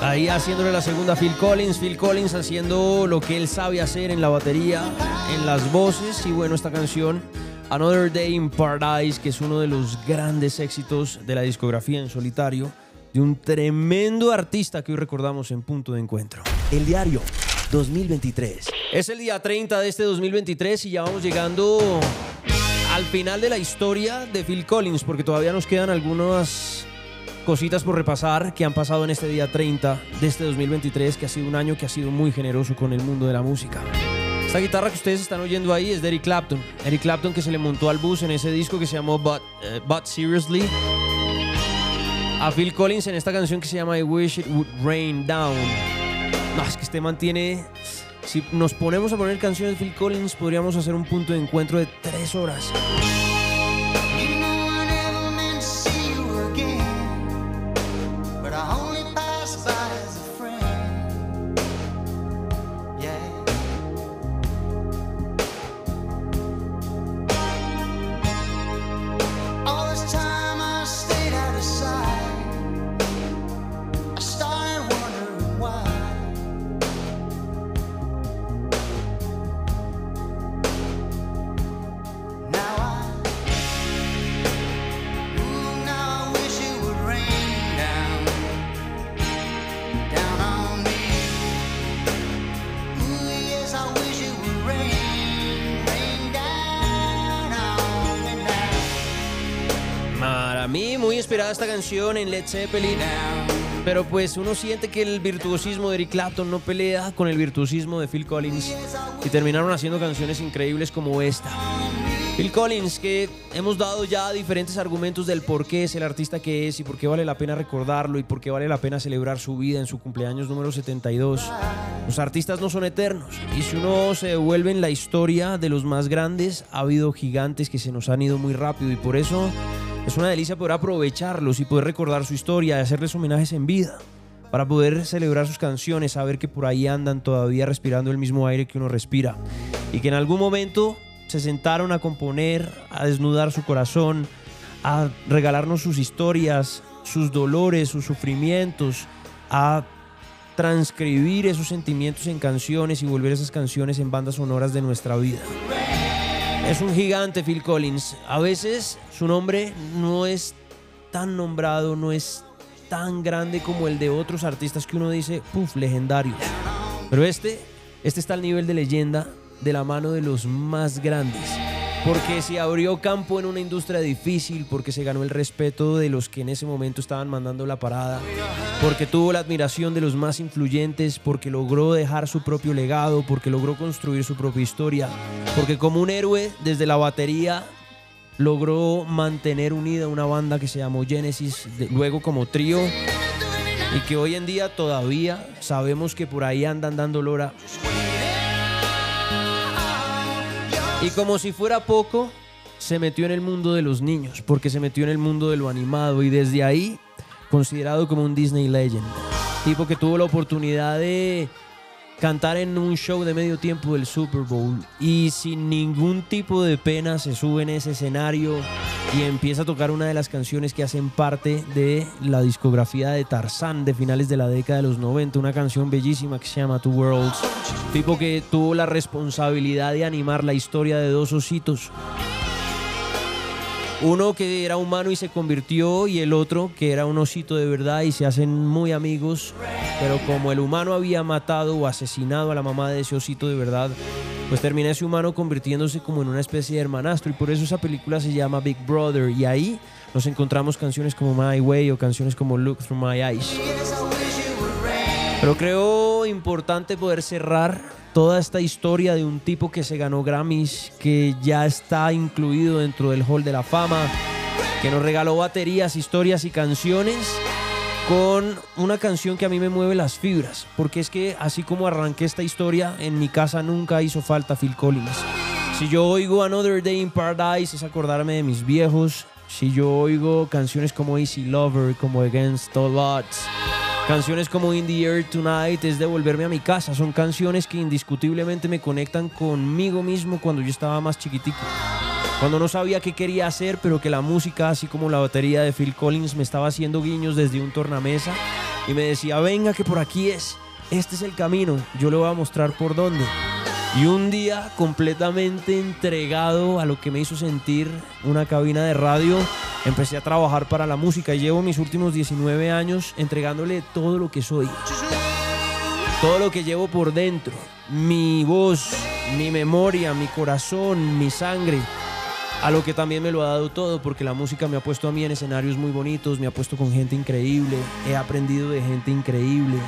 S1: ahí haciéndole la segunda a Phil Collins, Phil Collins haciendo lo que él sabe hacer en la batería, en las voces y bueno, esta canción Another Day in Paradise, que es uno de los grandes éxitos de la discografía en solitario de un tremendo artista que hoy recordamos en Punto de Encuentro.
S5: El diario 2023.
S1: Es el día 30 de este 2023 y ya vamos llegando al final de la historia de Phil Collins, porque todavía nos quedan algunas cositas por repasar que han pasado en este día 30 de este 2023, que ha sido un año que ha sido muy generoso con el mundo de la música. Esta guitarra que ustedes están oyendo ahí es de Eric Clapton. Eric Clapton que se le montó al bus en ese disco que se llamó But, eh, Seriously. A Phil Collins en esta canción que se llama I Wish It Would Rain Down. No, es que este mantiene... Si nos ponemos a poner canciones de Phil Collins, podríamos hacer un punto de encuentro de tres horas. Canción en Led Zeppelin. Pero pues uno siente que el virtuosismo de Eric Clapton no pelea con el virtuosismo de Phil Collins. Y terminaron haciendo canciones increíbles como esta. Phil Collins, que hemos dado ya diferentes argumentos del por qué es el artista que es y por qué vale la pena recordarlo y por qué vale la pena celebrar su vida en su cumpleaños número 72. Los artistas no son eternos y si uno se devuelve en la historia de los más grandes, ha habido gigantes que se nos han ido muy rápido y por eso es una delicia poder aprovecharlos y poder recordar su historia hacerles homenajes en vida. Para poder celebrar sus canciones, saber que por ahí andan todavía respirando el mismo aire que uno respira. Y que en algún momento se sentaron a componer, a desnudar su corazón, a regalarnos sus historias, sus dolores, sus sufrimientos, a transcribir esos sentimientos en canciones y volver esas canciones en bandas sonoras de nuestra vida. Es un gigante Phil Collins. A veces su nombre no es tan nombrado, no es tan grande como el de otros artistas que uno dice, puff, legendarios. Pero este, este está al nivel de leyenda de la mano de los más grandes. Porque se abrió campo en una industria difícil, porque se ganó el respeto de los que en ese momento estaban mandando la parada, porque tuvo la admiración de los más influyentes, porque logró dejar su propio legado, porque logró construir su propia historia, porque como un héroe desde la batería logró mantener unida una banda que se llamó Genesis, luego como trío, y que hoy en día todavía sabemos que por ahí andan dando lora. Y como si fuera poco, se metió en el mundo de los niños, porque se metió en el mundo de lo animado y desde ahí considerado como un Disney Legend. Tipo que tuvo la oportunidad de cantar en un show de medio tiempo del Super Bowl y sin ningún tipo de pena se sube en ese escenario y empieza a tocar una de las canciones que hacen parte de la discografía de Tarzán de finales de la década de los 90, una canción bellísima que se llama Two Worlds. Tipo que tuvo la responsabilidad de animar la historia de dos ositos. Uno que era humano y se convirtió y el otro que era un osito de verdad y se hacen muy amigos. Pero como el humano había matado o asesinado a la mamá de ese osito de verdad, pues termina ese humano convirtiéndose como en una especie de hermanastro y por eso esa película se llama Big Brother y ahí nos encontramos canciones como My Way o canciones como Look Through My Eyes. Pero creo importante poder cerrar toda esta historia de un tipo que se ganó Grammys, que ya está incluido dentro del Hall de la Fama, que nos regaló baterías, historias y canciones con una canción que a mí me mueve las fibras, porque es que así como arranqué esta historia, en mi casa nunca hizo falta Phil Collins. Si yo oigo Another Day in Paradise es acordarme de mis viejos, si yo oigo canciones como Easy Lover, como Against All Odds, Canciones como In the Air Tonight es devolverme a mi casa. Son canciones que indiscutiblemente me conectan conmigo mismo cuando yo estaba más chiquitico. Cuando no sabía qué quería hacer, pero que la música, así como la batería de Phil Collins, me estaba haciendo guiños desde un tornamesa y me decía, venga que por aquí es, este es el camino, yo le voy a mostrar por dónde. Y un día completamente entregado a lo que me hizo sentir una cabina de radio, empecé a trabajar para la música y llevo mis últimos 19 años entregándole todo lo que soy. Todo lo que llevo por dentro, mi voz, mi memoria, mi corazón, mi sangre, a lo que también me lo ha dado todo, porque la música me ha puesto a mí en escenarios muy bonitos, me ha puesto con gente increíble, he aprendido de gente increíble,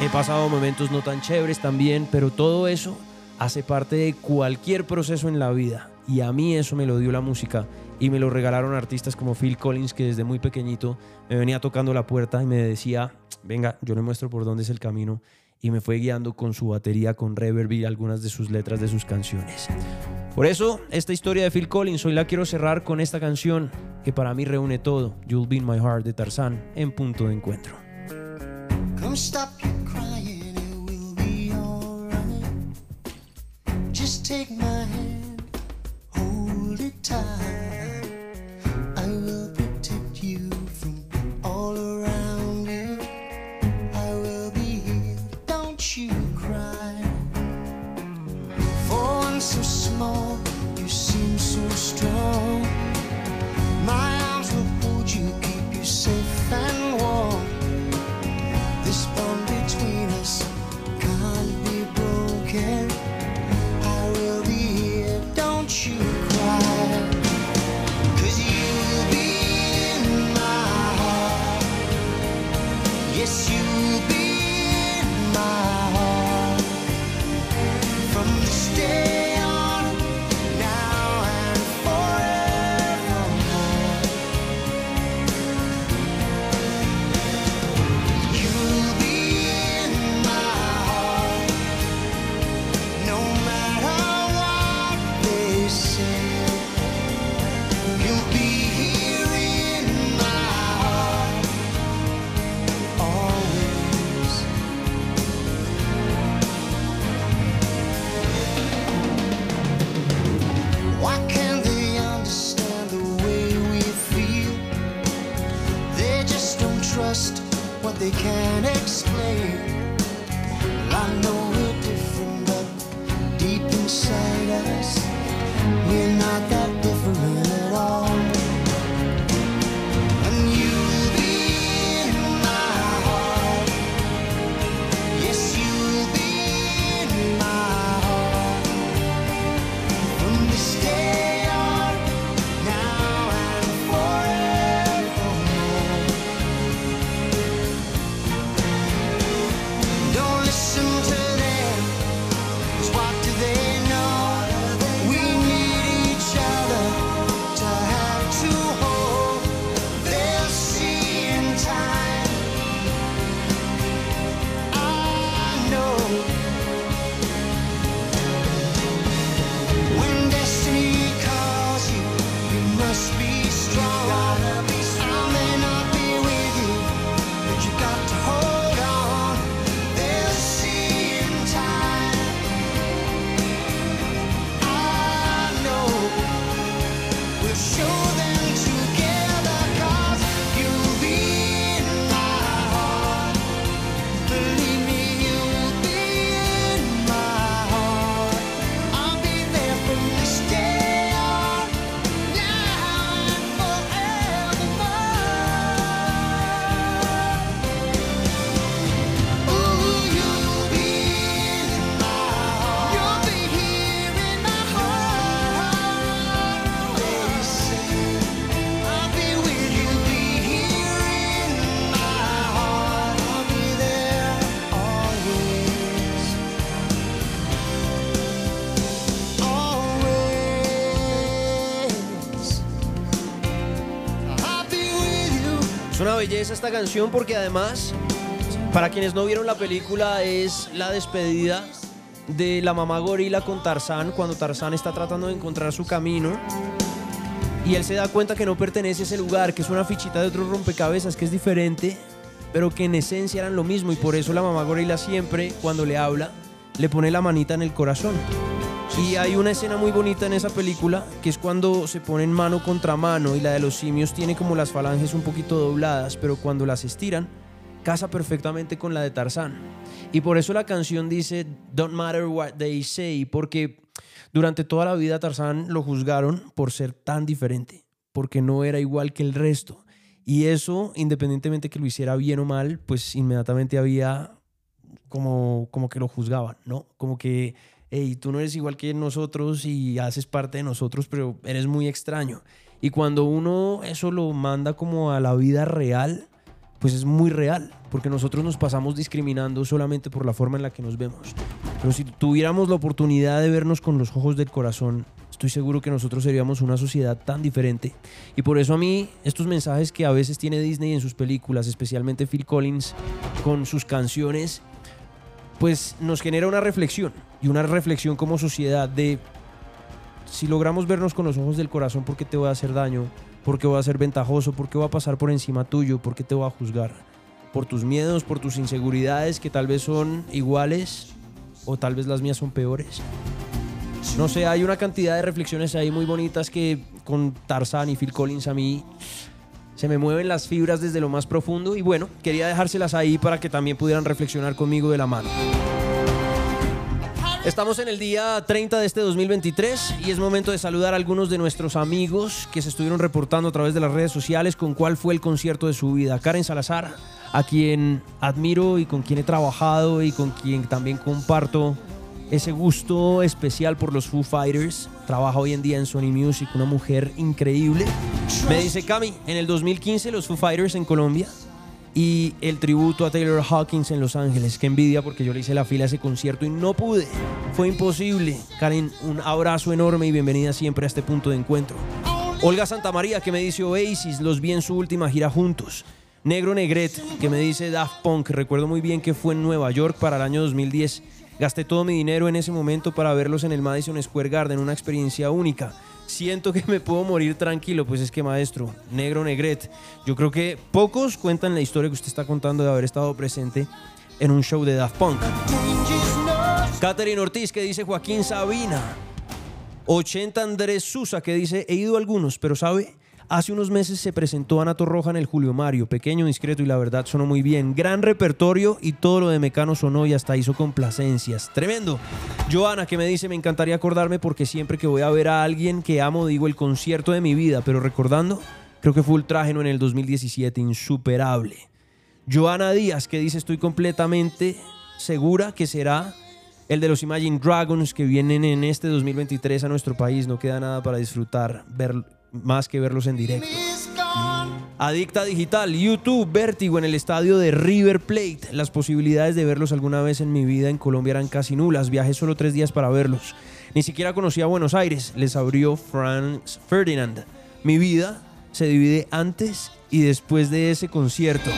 S1: he pasado momentos no tan chéveres también, pero todo eso hace parte de cualquier proceso en la vida. Y a mí eso me lo dio la música y me lo regalaron artistas como Phil Collins, que desde muy pequeñito me venía tocando la puerta y me decía, venga, yo le muestro por dónde es el camino. Y me fue guiando con su batería, con reverb y algunas de sus letras de sus canciones. Por eso, esta historia de Phil Collins hoy la quiero cerrar con esta canción que para mí reúne todo, You'll Be in My Heart de Tarzán en punto de encuentro.
S4: Come stop time. They
S1: can't belleza esta canción porque además, para quienes no vieron la película, es la despedida de la mamá gorila con Tarzán cuando Tarzán está tratando de encontrar su camino y él se da cuenta que no pertenece a ese lugar, que es una fichita de otro rompecabezas que es diferente, pero que en esencia eran lo mismo y por eso la mamá gorila siempre cuando le habla le pone la manita en el corazón. Y hay una escena muy bonita en esa película que es cuando se ponen mano contra mano y la de los simios tiene como las falanges un poquito dobladas, pero cuando las estiran casa perfectamente con la de Tarzán. Y por eso la canción dice Don't matter what they say, porque durante toda la vida Tarzán lo juzgaron por ser tan diferente, porque no era igual que el resto. Y eso, independientemente que lo hiciera bien o mal, pues inmediatamente había como, como que lo juzgaban, ¿no? Como que, hey, tú no eres igual que nosotros y haces parte de nosotros, pero eres muy extraño. Y cuando uno eso lo manda como a la vida real, pues es muy real, porque nosotros nos pasamos discriminando solamente por la forma en la que nos vemos. Pero si tuviéramos la oportunidad de vernos con los ojos del corazón, estoy seguro que nosotros seríamos una sociedad tan diferente. Y por eso a mí, estos mensajes que a veces tiene Disney en sus películas, especialmente Phil Collins, con sus canciones, pues nos genera una reflexión y una reflexión como sociedad de si logramos vernos con los ojos del corazón, ¿por qué te voy a hacer daño? ¿Por qué voy a ser ventajoso? ¿Por qué voy a pasar por encima tuyo? ¿Por qué te voy a juzgar? ¿Por tus miedos? ¿Por tus inseguridades que tal vez son iguales? ¿O tal vez las mías son peores? No sé, hay una cantidad de reflexiones ahí muy bonitas que con Tarzán y Phil Collins a mí se me mueven las fibras desde lo más profundo y bueno, quería dejárselas ahí para que también pudieran reflexionar conmigo de la mano. Estamos en el día 30 de este 2023 y es momento de saludar a algunos de nuestros amigos que se estuvieron reportando a través de las redes sociales con cuál fue el concierto de su vida. Karen Salazar, a quien admiro y con quien he trabajado y con quien también comparto ese gusto especial por los Foo Fighters. Trabaja hoy en día en Sony Music, una mujer increíble. Me dice Cami, en el 2015 los Foo Fighters en Colombia y el tributo a Taylor Hawkins en Los Ángeles. Qué envidia porque yo le hice la fila a ese concierto y no pude. Fue imposible. Karen, un abrazo enorme y bienvenida siempre a este punto de encuentro. Olga Santamaría que me dice Oasis, los vi en su última gira juntos. Negro Negret que me dice Daft Punk, recuerdo muy bien que fue en Nueva York para el año 2010. Gasté todo mi dinero en ese momento para verlos en el Madison Square Garden, una experiencia única. Siento que me puedo morir tranquilo, pues es que maestro, negro negret. Yo creo que pocos cuentan la historia que usted está contando de haber estado presente en un show de Daft Punk. Catherine Ortiz que dice Joaquín Sabina. 80 Andrés Susa que dice he ido a algunos, pero sabe, hace unos meses se presentó Anato Roja en el Julio Mario, pequeño, discreto y la verdad sonó muy bien. Gran repertorio y todo lo de Mecano sonó y hasta hizo complacencias. Tremendo. Joana que me dice me encantaría acordarme porque siempre que voy a ver a alguien que amo digo el concierto de mi vida, pero recordando, creo que fue Ultrágeno en el 2017, insuperable. Joana Díaz que dice estoy completamente segura que será el de los Imagine Dragons que vienen en este 2023 a nuestro país. No queda nada para disfrutar, ver, más que verlos en directo. Adicta Digital, YouTube, Vértigo en el estadio de River Plate. Las posibilidades de verlos alguna vez en mi vida en Colombia eran casi nulas. Viajé solo tres días para verlos. Ni siquiera conocía Buenos Aires. Les abrió Franz Ferdinand. Mi vida se divide antes y después de ese concierto.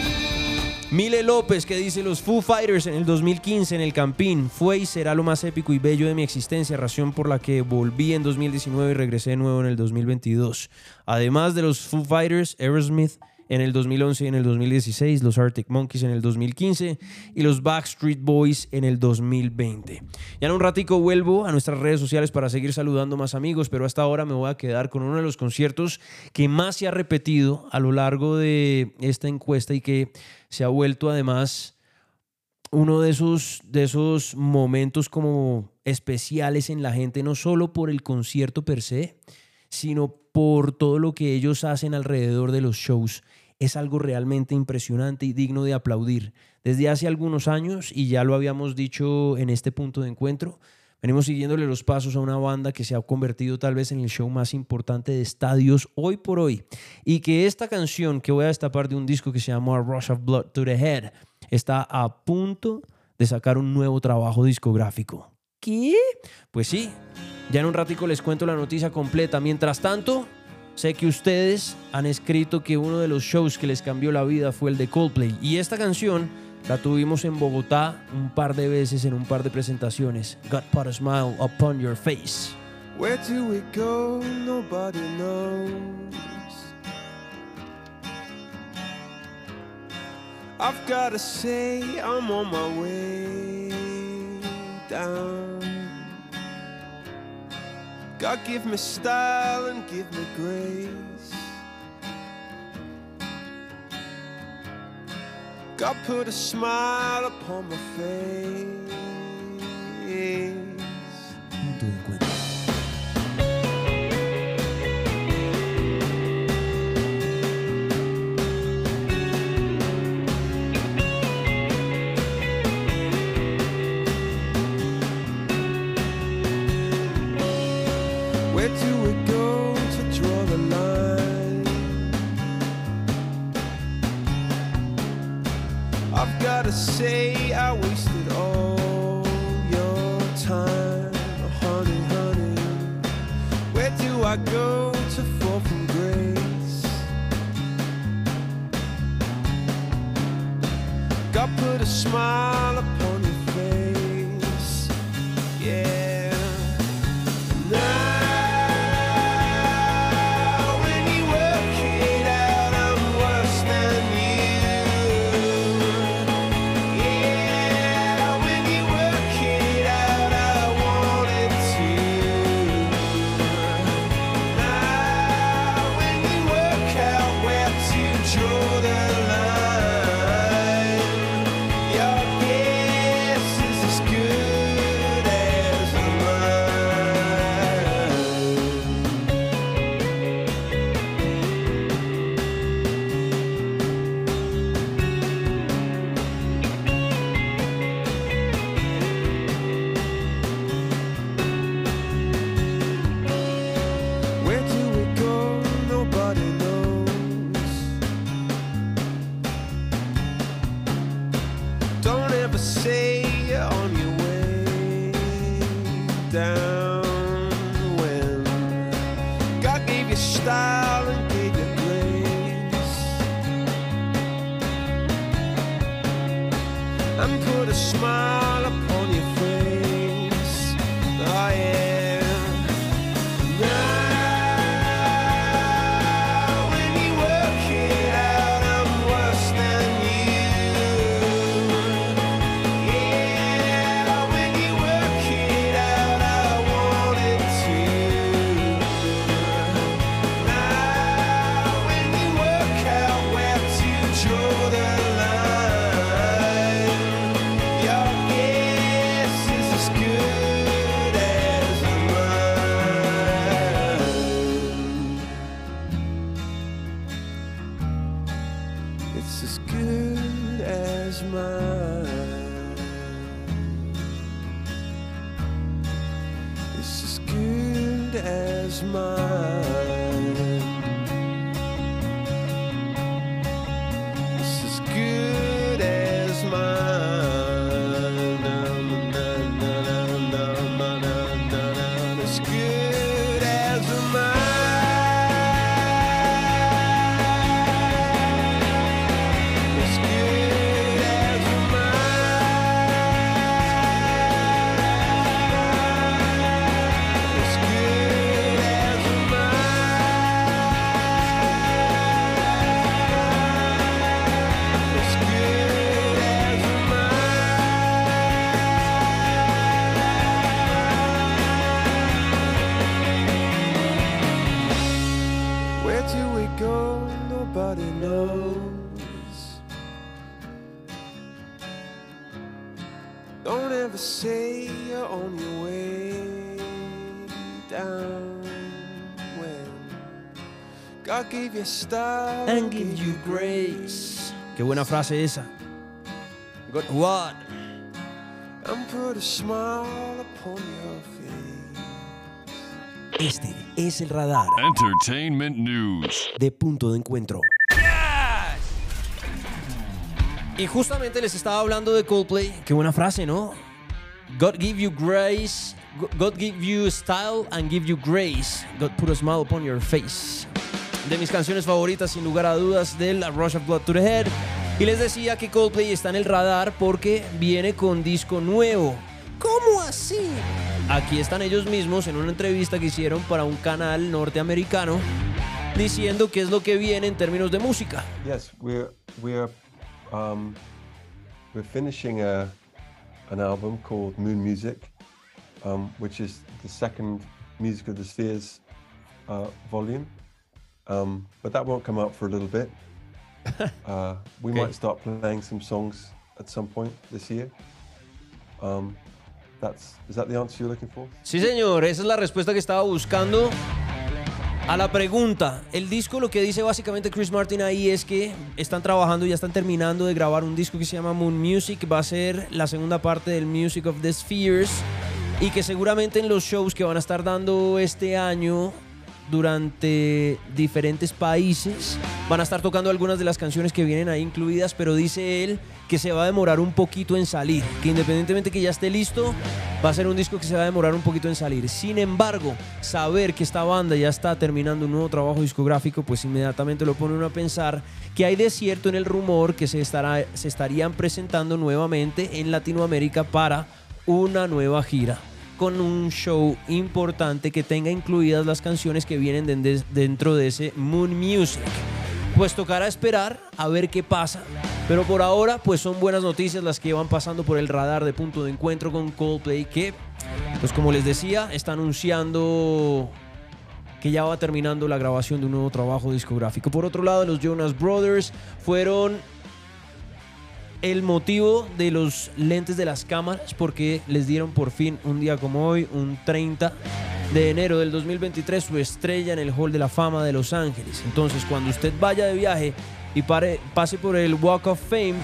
S1: Mile López que dice los Foo Fighters en el 2015 en el Campín fue y será lo más épico y bello de mi existencia, razón por la que volví en 2019 y regresé de nuevo en el 2022. Además de los Foo Fighters, Aerosmith en el 2011 y en el 2016, los Arctic Monkeys en el 2015 y los Backstreet Boys en el 2020. Ya en un ratico vuelvo a nuestras redes sociales para seguir saludando más amigos, pero hasta ahora me voy a quedar con uno de los conciertos que más se ha repetido a lo largo de esta encuesta y que se ha vuelto además uno de esos, de esos momentos como especiales en la gente, no solo por el concierto per se, sino por todo lo que ellos hacen alrededor de los shows. Es algo realmente impresionante y digno de aplaudir. Desde hace algunos años, y ya lo habíamos dicho en este punto de encuentro, venimos siguiéndole los pasos a una banda que se ha convertido tal vez en el show más importante de estadios hoy por hoy. Y que esta canción que voy a destapar de un disco que se llama Rush of Blood to the Head está a punto de sacar un nuevo trabajo discográfico. ¿Qué? Pues sí, ya en un ratico les cuento la noticia completa. Mientras tanto, sé que ustedes han escrito que uno de los shows que les cambió la vida fue el de Coldplay. Y esta canción la tuvimos en Bogotá un par de veces en un par de presentaciones. God put a smile upon your face.
S6: Where do we go? Nobody knows. I've gotta say, I'm on my way down. God give me style and give me grace. God put a smile upon my face. is mine. And
S1: give you grace. Qué buena frase esa. God, what?
S6: and put a smile upon your face.
S5: Este es el radar
S7: Entertainment News.
S5: de punto de encuentro.
S1: Y justamente les estaba hablando de Coldplay. Qué buena frase, ¿no? God give you grace. God give you style and give you grace. God put a smile upon your face. De mis canciones favoritas, sin lugar a dudas, del Rush of Blood to the Head. Y les decía que Coldplay está en el radar porque viene con disco nuevo. ¿Cómo así? Aquí están ellos mismos en una entrevista que hicieron para un canal norteamericano diciendo qué es lo que viene en términos de música.
S8: Yes, we're we're um, we're finishing an album called Moon Music, um, which is the second Music of the Spheres uh, volume, um, but that won't come out for a little bit. [laughs] uh, we
S1: Okay.
S8: might start playing some songs at some point this year. Um, that's is that the answer you're looking for?
S1: Sí, señor, esa es la respuesta que estaba buscando a la pregunta. El disco lo que dice básicamente Chris Martin ahí es que están trabajando, ya están terminando de grabar un disco que se llama Moon Music, va a ser la segunda parte del Music of the Spheres y que seguramente en los shows que van a estar dando este año durante diferentes países. Van a estar tocando algunas de las canciones que vienen ahí incluidas, pero dice él que se va a demorar un poquito en salir, que independientemente que ya esté listo, va a ser un disco que se va a demorar un poquito en salir. Sin embargo, saber que esta banda ya está terminando un nuevo trabajo discográfico, pues inmediatamente lo pone uno a pensar que hay de cierto en el rumor que se, estará, se estarían presentando nuevamente en Latinoamérica para una nueva gira con un show importante que tenga incluidas las canciones que vienen de- dentro de ese Moon Music. Pues tocará esperar a ver qué pasa. Pero por ahora, pues son buenas noticias las que van pasando por el radar de punto de encuentro con Coldplay, que, pues como les decía, está anunciando que ya va terminando la grabación de un nuevo trabajo discográfico. Por otro lado, los Jonas Brothers fueron el motivo de los lentes de las cámaras porque les dieron por fin un día como hoy, un 30 de enero del 2023, su estrella en el Hall de la Fama de Los Ángeles. Entonces, cuando usted vaya de viaje y pare- pase por el Walk of Fame,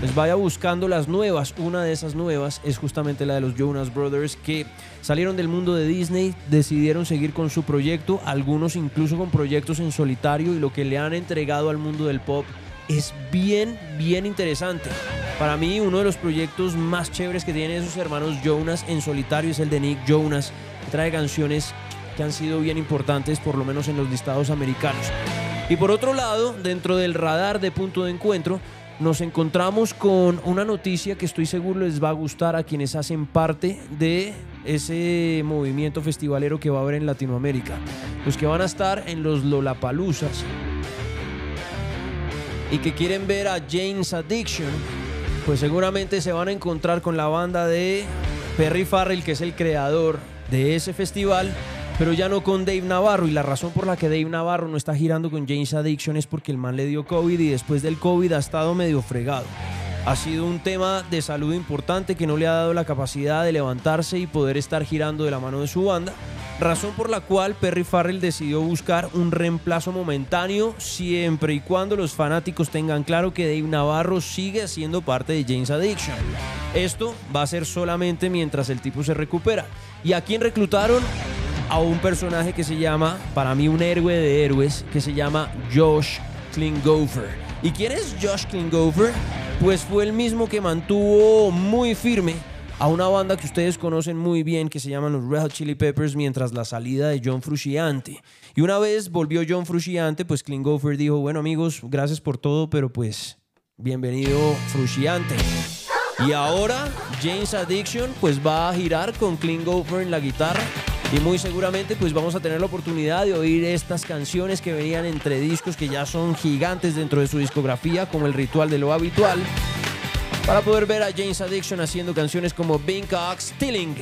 S1: pues vaya buscando las nuevas. Una de esas nuevas es justamente la de los Jonas Brothers que salieron del mundo de Disney, decidieron seguir con su proyecto, algunos incluso con proyectos en solitario y lo que le han entregado al mundo del pop es bien, bien interesante. Para mí, uno de los proyectos más chéveres que tienen esos hermanos Jonas en solitario es el de Nick Jonas, trae canciones que han sido bien importantes, por lo menos en los listados americanos. Y por otro lado, dentro del radar de punto de encuentro, nos encontramos con una noticia que estoy seguro les va a gustar a quienes hacen parte de ese movimiento festivalero que va a haber en Latinoamérica. Los que van a estar en los Lollapaloozas y que quieren ver a James Addiction, pues seguramente se van a encontrar con la banda de Perry Farrell, que es el creador de ese festival, pero ya no con Dave Navarro. Y la razón por la que Dave Navarro no está girando con James Addiction es porque el man le dio COVID y después del COVID ha estado medio fregado. Ha sido un tema de salud importante que no le ha dado la capacidad de levantarse y poder estar girando de la mano de su banda. Razón por la cual Perry Farrell decidió buscar un reemplazo momentáneo siempre y cuando los fanáticos tengan claro que Dave Navarro sigue siendo parte de James Addiction. Esto va a ser solamente mientras el tipo se recupera. ¿Y a quién reclutaron? A un personaje que se llama, para mí un héroe de héroes, que se llama Josh Klinghoffer. ¿Y quién es Josh Klinghoffer? Pues fue el mismo que mantuvo muy firme a una banda que ustedes conocen muy bien que se llaman los Red Hot Chili Peppers mientras la salida de John Frusciante. Y una vez volvió John Frusciante, pues Klinghoffer dijo, bueno amigos, gracias por todo, pero pues bienvenido Frusciante. Y ahora James Addiction pues va a girar con Klinghoffer en la guitarra y muy seguramente pues vamos a tener la oportunidad de oír estas canciones que venían entre discos que ya son gigantes dentro de su discografía como el ritual de lo habitual para poder ver a James Addiction haciendo canciones como Bing Cox Stealing.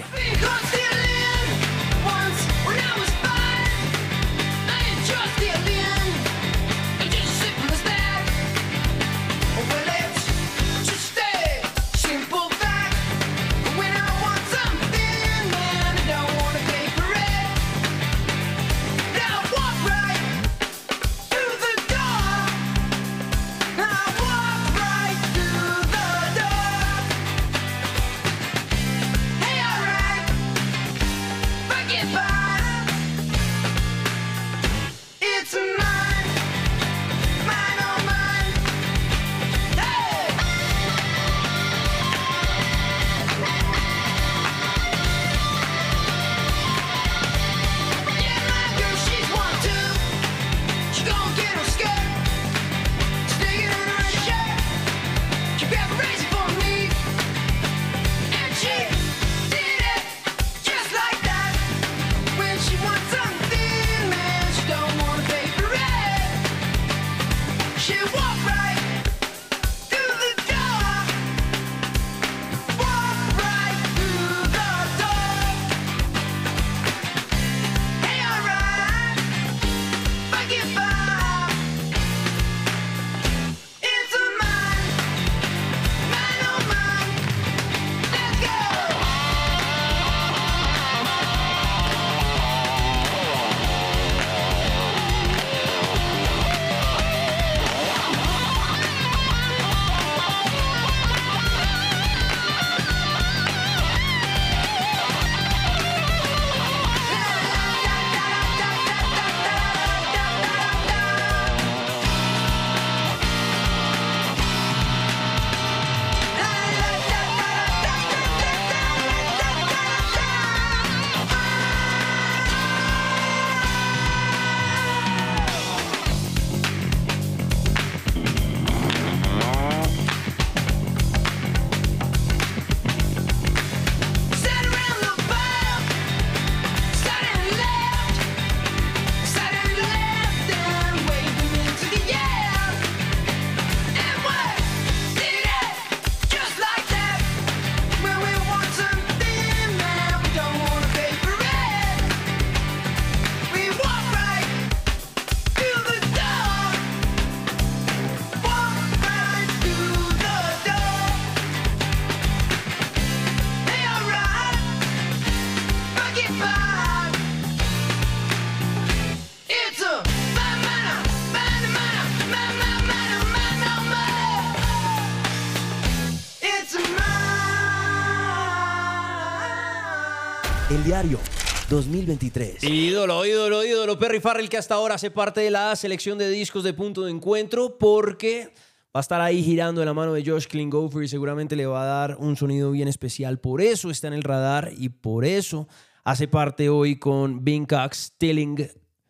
S5: 2023.
S1: Ídolo, ídolo, ídolo. Perry Farrell que hasta ahora hace parte de la selección de discos de punto de encuentro porque va a estar ahí girando de la mano de Josh Klinghoffer y seguramente le va a dar un sonido bien especial. Por eso está en el radar y por eso hace parte hoy con Bing Cox Tilling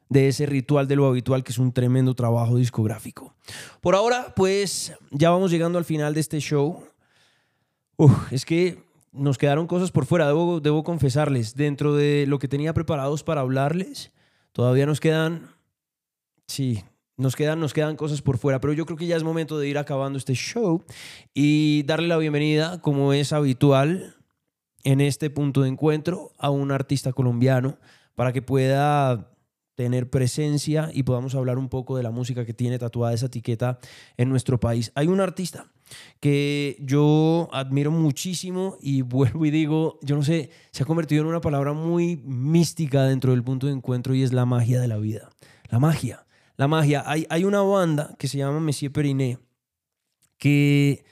S1: de ese ritual de lo habitual que es un tremendo trabajo discográfico. Por ahora, pues ya vamos llegando al final de este show. Uf, es que nos quedaron cosas por fuera, debo, debo confesarles. Dentro de lo que tenía preparados para hablarles, todavía nos quedan, sí, nos quedan, nos quedan cosas por fuera, pero yo creo que ya es momento de ir acabando este show y darle la bienvenida, como es habitual en este punto de encuentro, a un artista colombiano para que pueda tener presencia y podamos hablar un poco de la música que tiene tatuada esa etiqueta en nuestro país. Hay un artista que yo admiro muchísimo y vuelvo y digo, yo no sé, se ha convertido en una palabra muy mística dentro del punto de encuentro y es la magia de la vida. La magia, la magia. Hay, hay una banda que se llama Monsieur Periné que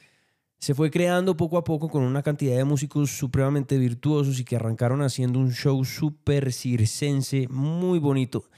S1: se fue creando poco a poco con una cantidad de músicos supremamente virtuosos y que arrancaron haciendo un show súper circense, muy bonito,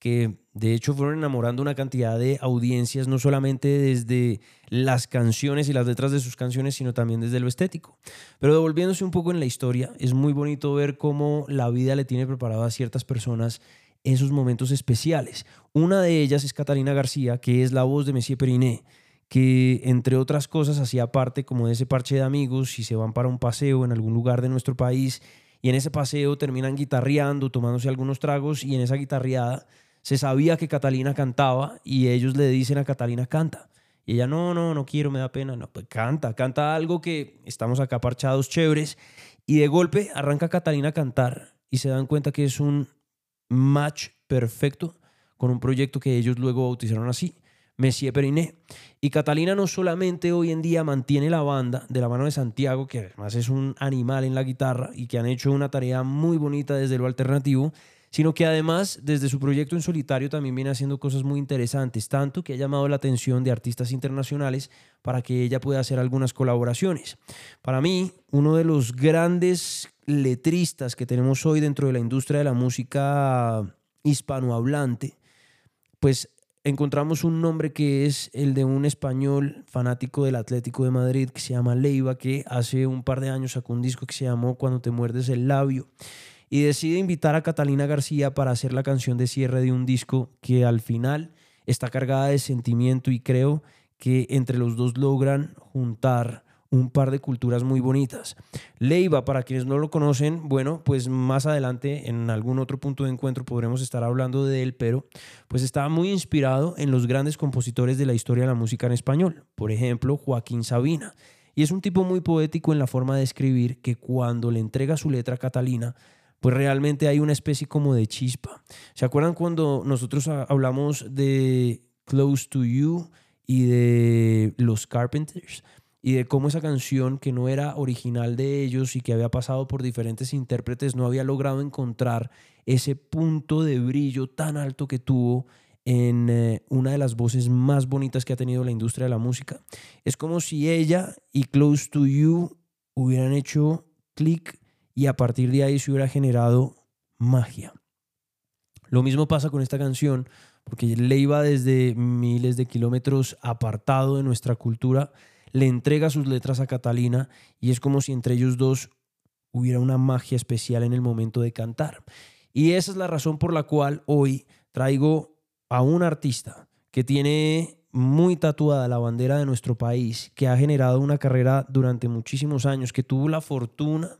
S1: que de hecho fueron enamorando una cantidad de audiencias, no solamente desde las canciones y las letras de sus canciones, sino también desde lo estético. Pero devolviéndose un poco en la historia, es muy bonito ver cómo la vida le tiene preparado a ciertas personas esos momentos especiales. Una de ellas es Catalina García, que es la voz de Messier Periné, que entre otras cosas hacía parte como de ese parche de amigos y se van para un paseo en algún lugar de nuestro país y en ese paseo terminan guitarreando, tomándose algunos tragos y en esa guitarreada se sabía que Catalina cantaba y ellos le dicen a Catalina canta. Y ella, no, no, no quiero, me da pena. No, pues canta, canta algo que estamos acá parchados chéveres. Y de golpe arranca Catalina a cantar y se dan cuenta que es un match perfecto con un proyecto que ellos luego bautizaron así, Messier Periné. Y Catalina no solamente hoy en día mantiene la banda de la mano de Santiago, que además es un animal en la guitarra y que han hecho una tarea muy bonita desde lo alternativo, sino que además desde su proyecto en solitario también viene haciendo cosas muy interesantes, tanto que ha llamado la atención de artistas internacionales para que ella pueda hacer algunas colaboraciones. Para mí, uno de los grandes letristas que tenemos hoy dentro de la industria de la música hispanohablante, pues encontramos un nombre que es el de un español fanático del Atlético de Madrid que se llama Leiva, que hace un par de años sacó un disco que se llamó Cuando te muerdes el labio y decide invitar a Catalina García para hacer la canción de cierre de un disco que al final está cargada de sentimiento y creo que entre los dos logran juntar un par de culturas muy bonitas. Leiva, para quienes no lo conocen, bueno, pues más adelante en algún otro punto de encuentro podremos estar hablando de él, pero pues estaba muy inspirado en los grandes compositores de la historia de la música en español, por ejemplo, Joaquín Sabina. Y es un tipo muy poético en la forma de escribir que cuando le entrega su letra a Catalina, pues realmente hay una especie como de chispa. ¿Se acuerdan cuando nosotros ha- hablamos de Close to You y de los Carpenters? Y de cómo esa canción que no era original de ellos y que había pasado por diferentes intérpretes no había logrado encontrar ese punto de brillo tan alto que tuvo en eh, una de las voces más bonitas que ha tenido la industria de la música. Es como si ella y Close to You hubieran hecho clic y a partir de ahí se hubiera generado magia. Lo mismo pasa con esta canción, porque le iba desde miles de kilómetros apartado de nuestra cultura, le entrega sus letras a Catalina y es como si entre ellos dos hubiera una magia especial en el momento de cantar. Y esa es la razón por la cual hoy traigo a un artista que tiene muy tatuada la bandera de nuestro país, que ha generado una carrera durante muchísimos años, que tuvo la fortuna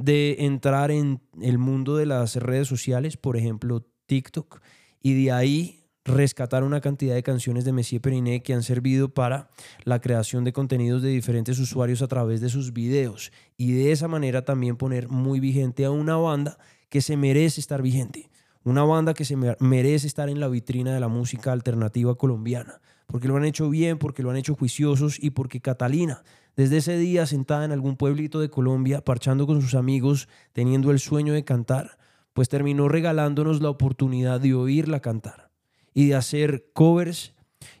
S1: de entrar en el mundo de las redes sociales, por ejemplo TikTok, y de ahí rescatar una cantidad de canciones de Messier Periné que han servido para la creación de contenidos de diferentes usuarios a través de sus videos. Y de esa manera también poner muy vigente a una banda que se merece estar vigente, una banda que se me- merece estar en la vitrina de la música alternativa colombiana, porque lo han hecho bien, porque lo han hecho juiciosos y porque Catalina, desde ese día sentada en algún pueblito de Colombia, parchando con sus amigos, teniendo el sueño de cantar, pues terminó regalándonos la oportunidad de oírla cantar y de hacer covers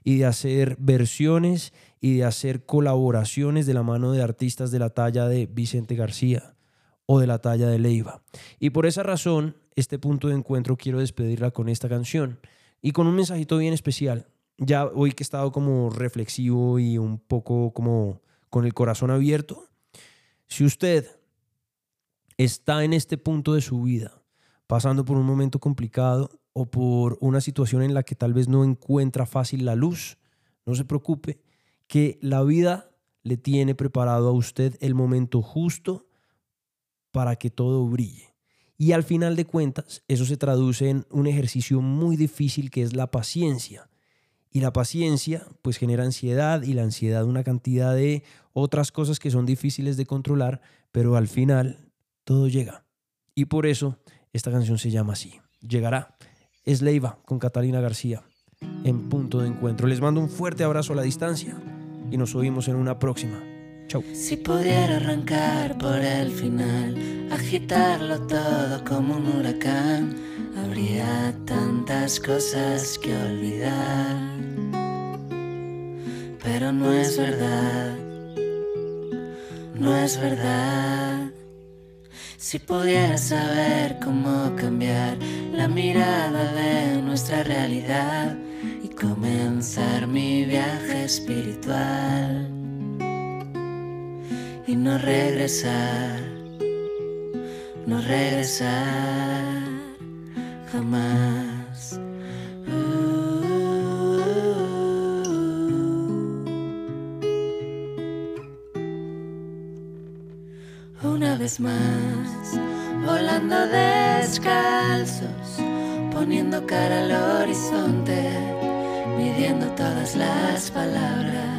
S1: y de hacer versiones y de hacer colaboraciones de la mano de artistas de la talla de Vicente García o de la talla de Leiva. Y por esa razón, este punto de encuentro quiero despedirla con esta canción y con un mensajito bien especial. Ya hoy que he estado como reflexivo y un poco como con el corazón abierto, si usted está en este punto de su vida, pasando por un momento complicado o por una situación en la que tal vez no encuentra fácil la luz, no se preocupe, que la vida le tiene preparado a usted el momento justo para que todo brille. Y al final de cuentas, eso se traduce en un ejercicio muy difícil que es la paciencia. Y la paciencia pues genera ansiedad y la ansiedad una cantidad de otras cosas que son difíciles de controlar, pero al final todo llega. Y por eso esta canción se llama así. Llegará. Es Leiva con Catalina García en punto de encuentro. Les mando un fuerte abrazo a la distancia y nos oímos en una próxima. Chau.
S9: Si pudiera arrancar por el final, agitarlo todo como un huracán, habría tantas cosas que olvidar. Pero no es verdad, no es verdad. Si pudiera saber cómo cambiar la mirada de nuestra realidad y comenzar mi viaje espiritual y no regresar, no regresar jamás. Una vez más, volando descalzos, poniendo cara al horizonte, midiendo todas las palabras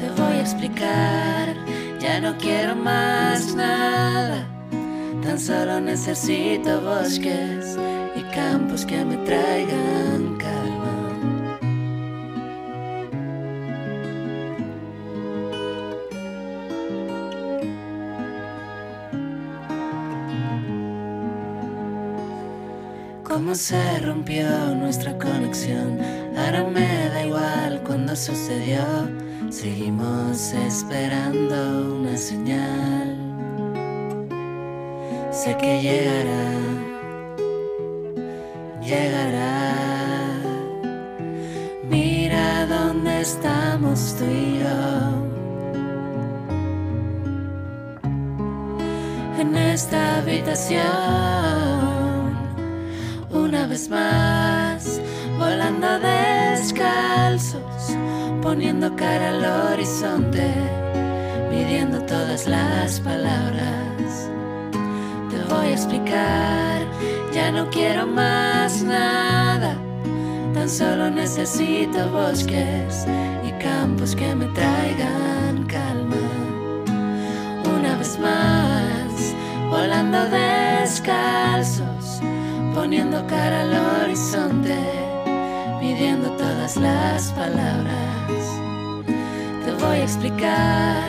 S9: te voy a explicar, ya no quiero más nada, tan solo necesito bosques y campos que me traigan calma. Cómo se rompió nuestra conexión, ahora me da igual cuando sucedió. Seguimos esperando una señal. Sé que llegará, llegará. Mira dónde estamos tú y yo. En esta habitación, una vez más, volando descalzos poniendo cara al horizonte, midiendo todas las palabras. Explicar, ya no quiero más nada, tan solo necesito bosques y campos que me traigan calma. Una vez más, volando descalzos, poniendo cara al horizonte midiendo todas las palabras. Te voy a explicar,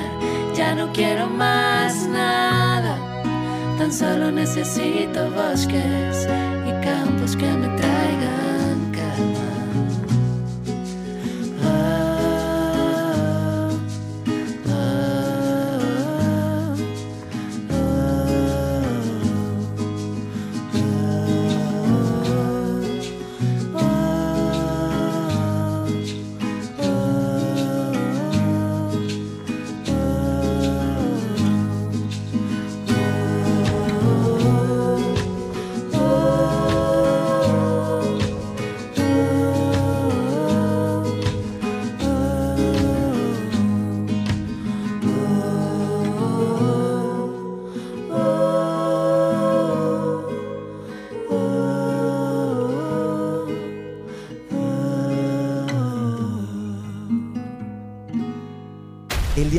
S9: ya no quiero más nada, tan solo necesito bosques y campos que me traigan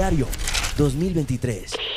S5: diario 2023.